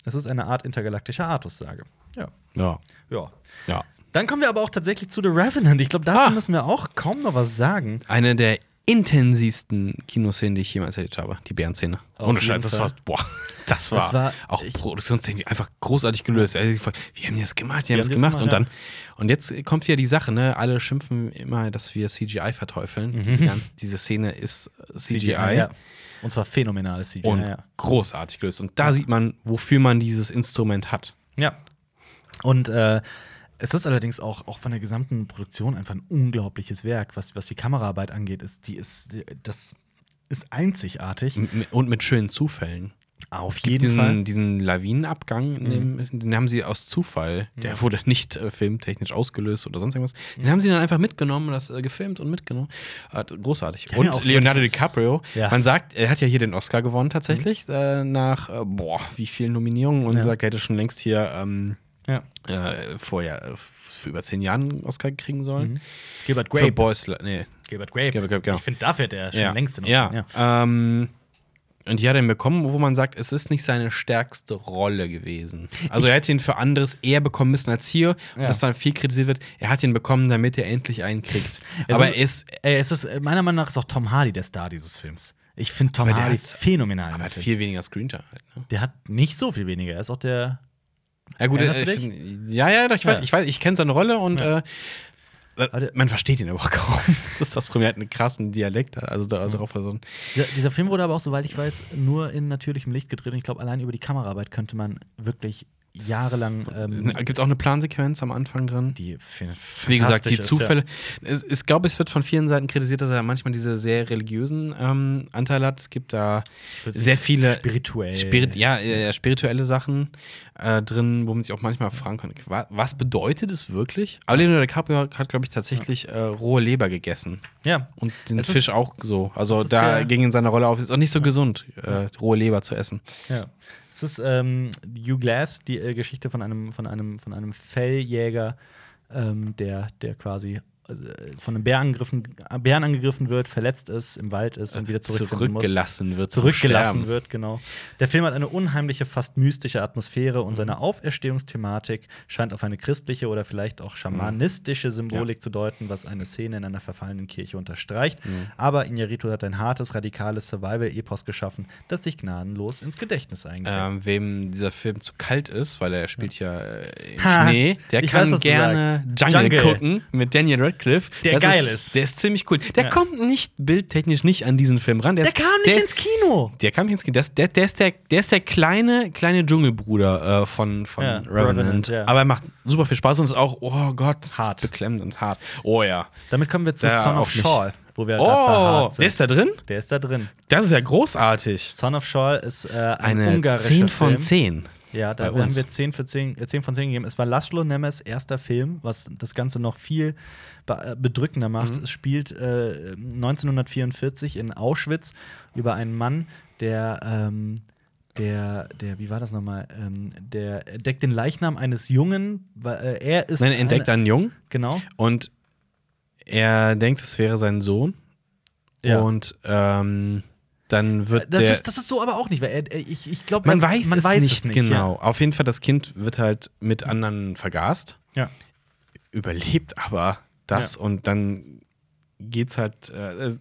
Es ist eine Art intergalaktischer Artussage. Ja. Ja, Ja. ja. Dann kommen wir aber auch tatsächlich zu The Revenant. Ich glaube, dazu Ah. müssen wir auch kaum noch was sagen. Eine der intensivsten Kinoszenen, die ich jemals erlebt habe. Die Bärenszene. Ohne Scheiß, das war, boah, das war, Das war- auch Produktionstechnisch einfach großartig gelöst. Also, wie haben das gemacht? Wie das haben das gemacht. und gemacht, dann, und jetzt kommt wieder die Sache, ne? Alle schimpfen immer, dass wir CGI verteufeln. Die ganz, diese Szene ist äh, CGI. ja. Und zwar phänomenales CGI. Und ja. großartig gelöst. Und da sieht man, wofür man dieses Instrument hat. Ja. Und äh, es ist allerdings auch, auch von der gesamten Produktion einfach ein unglaubliches Werk, was, was die Kameraarbeit angeht. Ist, die ist, das ist einzigartig. Und mit schönen Zufällen. Auf jeden diesen, Fall. Mhm. diesen Lawinenabgang, in dem, den haben sie aus Zufall, der wurde nicht äh, filmtechnisch ausgelöst oder sonst irgendwas. Den haben sie dann einfach mitgenommen, das äh, gefilmt und mitgenommen. Äh, großartig. auch Und so Leonardo ein- DiCaprio, Ja. man sagt, er hat ja hier den Oscar gewonnen tatsächlich, äh, nach, äh, boah, wie vielen Nominierungen und Ja. sagt, er hätte schon längst hier ähm, Ja. äh, vorher äh, für über zehn Jahren einen Oscar kriegen sollen. Gilbert Für Grape. Boys, nee. Gilbert Grape. Gilbert Grape, genau. Ich finde, dafür hat er schon ja. längst den ja. Oscar. Ähm, und die hat er ihn bekommen, wo man sagt, es ist nicht seine stärkste Rolle gewesen. Also er hätte ihn für anderes eher bekommen müssen als hier. Ja. das dann viel kritisiert wird. Er hat ihn bekommen, damit er endlich einen kriegt. Es Aber ist- er ist, Ey, es ist, meiner Meinung nach ist auch Tom Hardy der Star dieses Films. Ich finde Tom der Hardy hat- phänomenal. aber er hat viel weniger Screentime halt. Ne? Der hat nicht so viel weniger. Er ist auch der. Ja, gut, äh, find- ja, ja, ich weiß, Ja. ich weiß, ich kenne seine Rolle und Ja. äh, man versteht ihn aber auch kaum. Das ist das Problem, er hat einen krassen Dialekt, also, da, also darauf so ein Dieser, dieser Film wurde aber auch, soweit ich weiß, nur in natürlichem Licht gedreht. Und ich glaube, allein über die Kameraarbeit könnte man wirklich jahrelang. Ähm, Gibt es auch eine Plansequenz am Anfang drin? die Wie gesagt, die ist, Zufälle. Es- Ich glaube, es wird von vielen Seiten kritisiert, dass er manchmal diese sehr religiösen ähm, Anteile hat. Es gibt da Ja. sehr viele Spirituell. Spirit, ja, äh, spirituelle Sachen äh, drin, wo man sich auch manchmal fragen kann, wa- was bedeutet es wirklich? Aber Leonardo DiCaprio hat, glaube ich, tatsächlich äh, rohe Leber gegessen. Ja. Und den Es ist- Fisch auch so. Also ist da ging in seiner Rolle auf. Ist auch nicht so gesund, äh, rohe Leber zu essen. Ja. Es ist ähm, Hugh Glass, die äh, Geschichte von einem, von einem, von einem Felljäger, ähm, der, der quasi von einem Bär angegriffen, Bären angegriffen wird, verletzt ist, im Wald ist und wieder zurückfinden muss. Zurückgelassen wird. zum zurückgelassen wird, genau. Der Film hat eine unheimliche, fast mystische Atmosphäre und Mhm. seine Auferstehungsthematik scheint auf eine christliche oder vielleicht auch schamanistische Symbolik zu deuten, was eine Szene in einer verfallenen Kirche unterstreicht. Mhm. Aber Iñárritu hat ein hartes, radikales Survival-Epos geschaffen, das sich gnadenlos ins Gedächtnis eingräbt. Ähm, wem dieser Film zu kalt ist, weil er spielt ja, äh, im Ha, Schnee, der kann weiß, gerne Jungle, Jungle. gucken mit Daniel Radcliffe. Der das geil ist. ist. Der ist ziemlich cool. Der Ja. kommt nicht bildtechnisch nicht an diesen Film ran. Der, der ist, kam nicht der, ins Kino! Der kam nicht ins Kino. Der, ist- der, der, ist der, der ist der kleine, kleine Dschungelbruder äh, von, von Ja, Revenant. Revenant, ja. Aber er macht super viel Spaß und ist auch, oh Gott, Hart. beklemmend und hart. Oh ja. Damit kommen wir zu Der Son of. Shaw, wo wir Oh, der ist da drin? der ist da drin. Das ist ja großartig. Son of Shaw ist äh, ein Eine ungarischer 10 von Film. 10. Ja, da haben wir 10, für 10, äh, 10 von 10 gegeben. Es war Laszlo Nemes erster Film, was das Ganze noch viel äh, bedrückender macht. Mhm. Es spielt äh, 1944 in Auschwitz über einen Mann, der, ähm, der, der, wie war das nochmal? Ähm, der entdeckt den Leichnam eines Jungen. Äh, er ist. Nein, er entdeckt eine, einen Jungen Genau. und er denkt, es wäre sein Sohn. Ja. Und ähm, dann wird das, der. ist, das ist so aber auch nicht, weil er, ich, ich glaube, man weiß, man es, weiß nicht es nicht genau. Auf jeden Fall, das Kind wird halt mit anderen vergast, Ja. überlebt aber das und dann geht's halt äh, äh,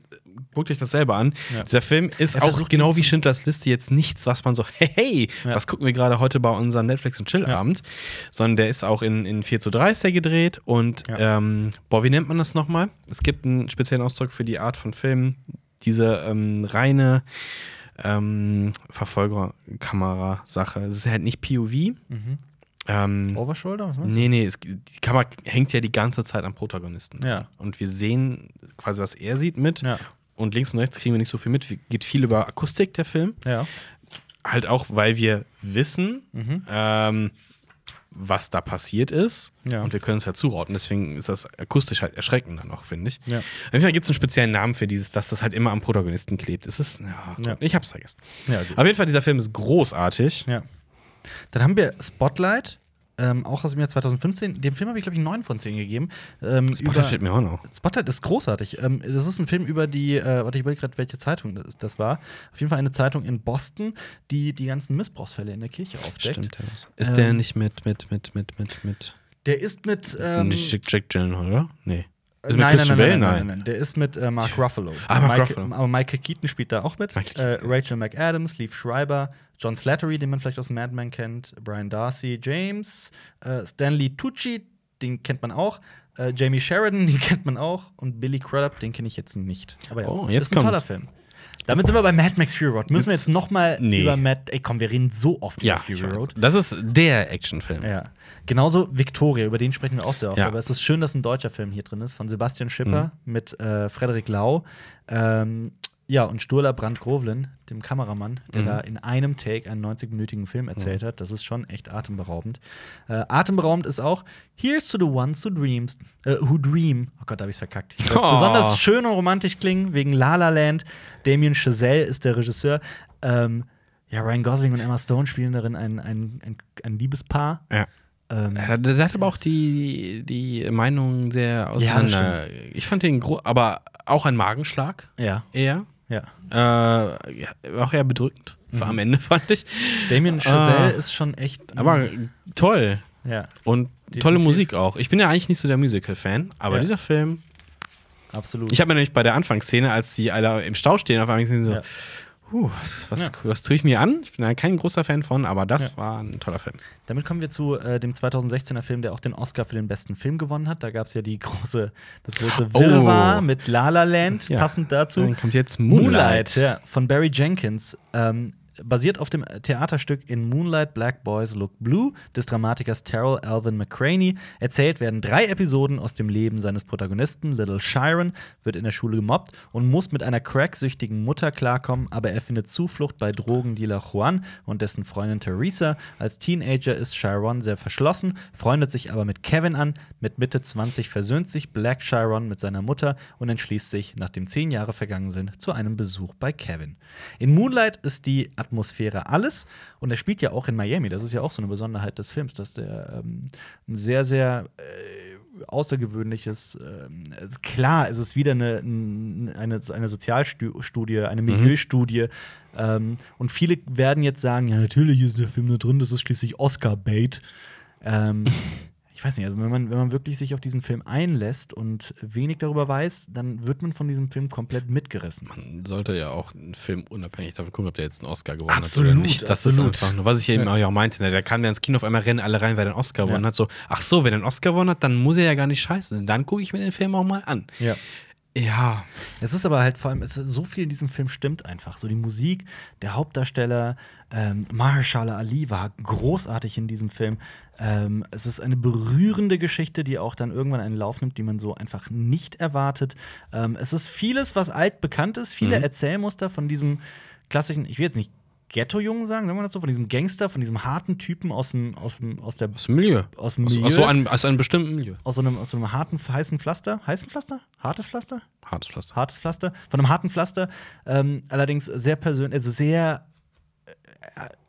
wirklich dasselbe an. Ja. Dieser Film ist auch genau wie Schindlers Liste jetzt nichts, was man so, hey, hey Ja. was gucken wir gerade heute bei unserem Netflix- und Chill-Abend, sondern der ist auch in, in 4 zu 3 ist der gedreht und Ja. ähm, boah, wie nennt man das nochmal? Es gibt einen speziellen Ausdruck für die Art von Filmen, diese ähm, reine ähm, Verfolgerkamera-Sache. Es ist halt nicht POV. Mhm. Ähm, Overshoulder? Was? Nee, nee, es, die Kamera hängt ja die ganze Zeit am Protagonisten. Ja. Und wir sehen quasi, was er sieht mit. Ja. Und links und rechts kriegen wir nicht so viel mit. Geht viel über Akustik, der Film. Ja. Halt auch, weil wir wissen, Mhm. ähm, was da passiert ist. Ja. Und wir können es halt zuordnen. Deswegen ist das akustisch halt erschreckender noch, finde ich. Ja. Auf jeden Fall gibt es einen speziellen Namen für dieses, dass das halt immer am Protagonisten klebt. Ist es? Ja, Ja. ich hab's vergessen. Ja. Auf jeden Fall, dieser Film ist großartig. Ja. Dann haben wir Spotlight, ähm, auch aus dem Jahr 2015. Dem Film habe ich, glaube ich, 9 von 10 gegeben. Ähm, Spotlight steht mir auch noch. Spotlight ist großartig. Ähm, das ist ein Film über die, äh, warte, ich überlege gerade, welche Zeitung das, das war. Auf jeden Fall eine Zeitung in Boston, die die ganzen Missbrauchsfälle in der Kirche aufdeckt. Stimmt, ja. Ist Ähm, der nicht mit, mit, mit, mit, mit, mit. Der ist mit. Ähm, nicht Jack, Jack Gyllenhaal, oder? Nee. Ist nein, mit nein, Christian nein, nein, nein, nein, Der ist mit äh, Mark Ruffalo. Ah, Mark Michael, Ruffalo. Aber Michael Keaton spielt da auch mit. Äh, Rachel McAdams, Leaf Schreiber, John Slattery, den man vielleicht aus Mad Men kennt, Brian Darcy, James, äh, Stanley Tucci, den kennt man auch. Äh, Jamie Sheridan, den kennt man auch. Und Billy Crudup, den kenne ich jetzt nicht. Aber ja, Oh, jetzt ist ein toller kommt's. Film. Damit sind wir bei Mad Max Fury Road. Müssen wir jetzt noch mal Nee. über Mad. Ey, komm, wir reden so oft Ja, über Fury. Road. das ist der Actionfilm. Ja. Genauso Victoria, über den sprechen wir auch sehr oft. Ja. Aber es ist schön, dass ein deutscher Film hier drin ist, von Sebastian Schipper mit äh, Frederik Lau. Ähm, ja, und Sturla Brandt Grovlin, dem Kameramann, der da in einem Take einen 90-minütigen Film erzählt hat. Das ist schon echt atemberaubend. Äh, atemberaubend ist auch Here's to the ones who dreams, äh, who dream. Oh Gott, da hab ich's verkackt. Ich Oh. Besonders schön und romantisch klingen, wegen La La Land. Damien Chazelle ist der Regisseur. Ähm, ja, Ryan Gosling und Emma Stone spielen darin ein, ein, ein, ein Liebespaar. Ja. Ähm, Da, da da hat aber auch die, die Meinung sehr auseinander. ich fand den aber auch ein Magenschlag ja, eher. Ja. Äh, ja, auch eher bedrückend. War am Ende, fand ich. Damien Chazelle Ah. ist schon echt. Aber toll. ja, Und Definitiv. tolle Musik auch. Ich bin ja eigentlich nicht so der Musical-Fan, aber Ja. dieser Film. absolut. Ich habe mir nämlich bei der Anfangsszene, als die alle im Stau stehen, auf einmal gesehen, so, Ja. Huh, was, was, Ja. was tue ich mir an? Ich bin da kein großer Fan von, aber das Ja. war ein toller Film. Damit kommen wir zu äh, dem 2016er Film, der auch den Oscar für den besten Film gewonnen hat. Da gab es ja die große, das große Oh. Wirrwarr mit La La Land, Ja. passend dazu. Dann kommt jetzt Moonlight. ja, von Barry Jenkins. Ähm, basiert auf dem Theaterstück In Moonlight Black Boys Look Blue des Dramatikers Terrell Alvin McCraney. Erzählt werden drei Episoden aus dem Leben seines Protagonisten. Little Chiron wird in der Schule gemobbt und muss mit einer cracksüchtigen Mutter klarkommen, aber er findet Zuflucht bei Drogendealer Juan und dessen Freundin Teresa. Als Teenager ist Chiron sehr verschlossen, freundet sich aber mit Kevin an. Mit Mitte 20 versöhnt sich Black Chiron mit seiner Mutter und entschließt sich, nachdem zehn Jahre vergangen sind, zu einem Besuch bei Kevin. In Moonlight ist die Atmosphäre alles und er spielt ja auch in Miami. Das ist ja auch so eine Besonderheit des Films, dass der ähm, ein sehr, sehr äh, außergewöhnliches, es ist klar, es ist wieder eine, eine, eine Sozialstudie, eine Milieustudie. Ähm, und viele werden jetzt sagen: Ja, natürlich ist der Film nur drin, das ist schließlich Oscar-Bait. Ähm, ich weiß nicht, also wenn man, wenn man wirklich sich auf diesen Film einlässt und wenig darüber weiß, dann wird man von diesem Film komplett mitgerissen. Man sollte ja auch einen Film unabhängig davon gucken, ob der jetzt einen Oscar gewonnen Absolut, hat oder nicht. Das absolut. ist einfach nur, was ich eben auch meinte. Ne? Der kam ja ins Kino auf einmal rennen alle rein, weil er einen Oscar gewonnen Ja. hat. So, ach so, wenn er einen Oscar gewonnen hat, dann muss er ja gar nicht scheiße sein. Dann gucke ich mir den Film auch mal an. Ja. Ja, Es ist aber halt vor allem, es ist so viel in diesem Film stimmt einfach. So die Musik, der Hauptdarsteller, ähm, Mahershala Ali war großartig in diesem Film. Ähm, es ist eine berührende Geschichte, die auch dann irgendwann einen Lauf nimmt, die man so einfach nicht erwartet. Ähm, es ist vieles, was altbekannt ist, viele Mhm. Erzählmuster von diesem klassischen, ich will jetzt nicht Ghetto-Jungen sagen, sagen wir das so, von diesem Gangster, von diesem harten Typen aus dem, aus dem, aus der aus dem Milieu. aus dem Milieu. aus, so einem, aus einem bestimmten Milieu. aus so einem, aus so einem harten, heißen Pflaster. Heißen Pflaster? Hartes Pflaster? Hartes Pflaster. hartes Pflaster, von einem harten Pflaster, ähm, allerdings sehr persönlich, also sehr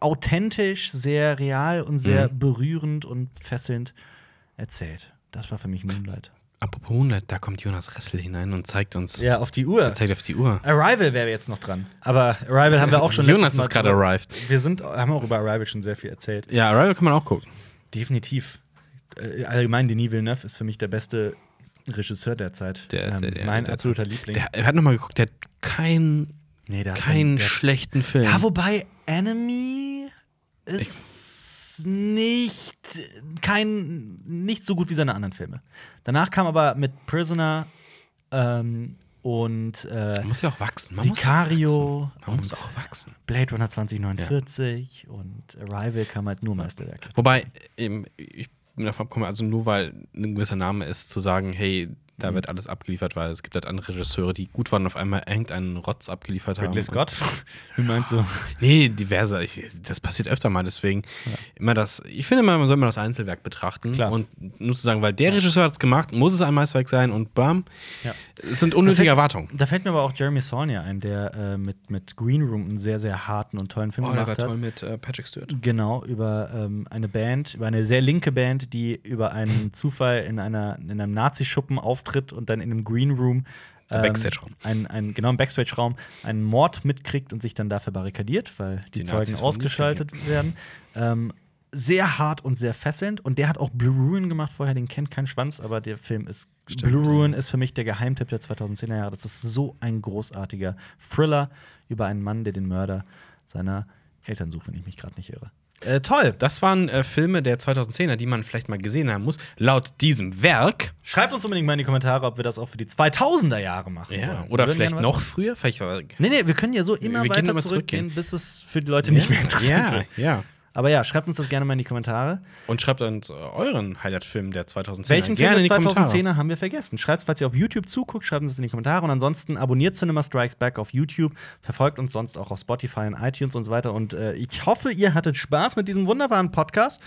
authentisch, sehr real und sehr Mhm. berührend und fesselnd erzählt. Das war für mich Moonlight. Apropos Moonlight, da kommt Jonas Ressel hinein und zeigt uns, Ja, auf die Uhr. er zeigt auf die Uhr. Arrival wäre jetzt noch dran. Aber Arrival haben wir auch schon Jonas ist gerade arrived. Wir sind, haben auch über Arrival schon sehr viel erzählt. Ja, Arrival kann man auch gucken. Definitiv. Äh, allgemein, Denis Villeneuve ist für mich der beste Regisseur der Zeit. Der- der- der- mein der- absoluter Liebling. Der, er hat nochmal geguckt, der hat keinen nee, der keinen der- schlechten Film. Ja, wobei Enemy ist nicht kein nicht so gut wie seine anderen Filme. Danach kam aber mit Prisoner ähm, und äh, man muss ja auch wachsen. Man Sicario Muss auch wachsen. Man muss auch wachsen. Blade Runner 2049 und Arrival kam halt nur Meisterwerke. Wobei, eben, ich bin davon abgekommen, also nur weil ein gewisser Name ist, zu sagen, hey, da Mhm. wird alles abgeliefert, weil es gibt halt andere Regisseure, die gut waren und auf einmal irgendeinen Rotz abgeliefert haben. Ridley Scott? Wie meinst du? Nee, diverse. Ich, das passiert öfter mal, deswegen immer das. Ich finde immer, man soll immer das Einzelwerk betrachten. Klar. Und nur zu sagen, weil der Regisseur hat es gemacht, muss es ein Meisterwerk sein und bam. Ja. Es sind unnötige Da fällt- Erwartungen. Da fällt mir aber auch Jeremy Saulnier ein, der äh, mit, mit Green Room einen sehr, sehr harten und tollen Film gemacht hat. mit äh, Patrick Stewart. Genau, über ähm, eine Band, über eine sehr linke Band, die über einen Zufall in, einer, in einem Nazi-Schuppen auftritt und dann in einem Green Room. Ähm, Backstage-Raum. Ein, ein, genau, im Backstage-Raum einen Mord mitkriegt und sich dann dafür barrikadiert, weil die, Die Zeugen ausgeschaltet werden. Ähm, sehr hart und sehr fesselnd. Und der hat auch Blue Ruin gemacht vorher, den kennt kein Schwanz, aber der Film ist. Blue Ruin ist für mich der Geheimtipp der 2010er Jahre. Das ist so ein großartiger Thriller über einen Mann, der den Mörder seiner Eltern sucht, wenn ich mich gerade nicht irre. Äh, toll. Das waren äh, Filme der 2010er, die man vielleicht mal gesehen haben muss. Laut diesem Werk. Schreibt uns unbedingt mal in die Kommentare, ob wir das auch für die 2000er Jahre machen. Ja, sollen. oder vielleicht noch früher. Vielleicht Nee, nee, wir können ja so immer Wir weiter zurückgehen, zurückgehen. bis es für die Leute nicht mehr interessant ja, wird. ja. Aber ja, schreibt uns das gerne mal in die Kommentare. Und schreibt uns äh, euren Highlight-Film der 2010er Welchen Film der die Kommentare. 2010er haben wir vergessen? Schreibt, falls ihr auf YouTube zuguckt, schreibt uns das in die Kommentare. Und ansonsten abonniert Cinema Strikes Back auf YouTube, verfolgt uns sonst auch auf Spotify und iTunes und so weiter. Und äh, ich hoffe, ihr hattet Spaß mit diesem wunderbaren Podcast.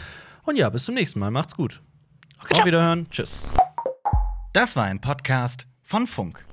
Und ja, bis zum nächsten Mal. Macht's gut. auf Wiederhören. Tschüss. Das war ein Podcast von Funk.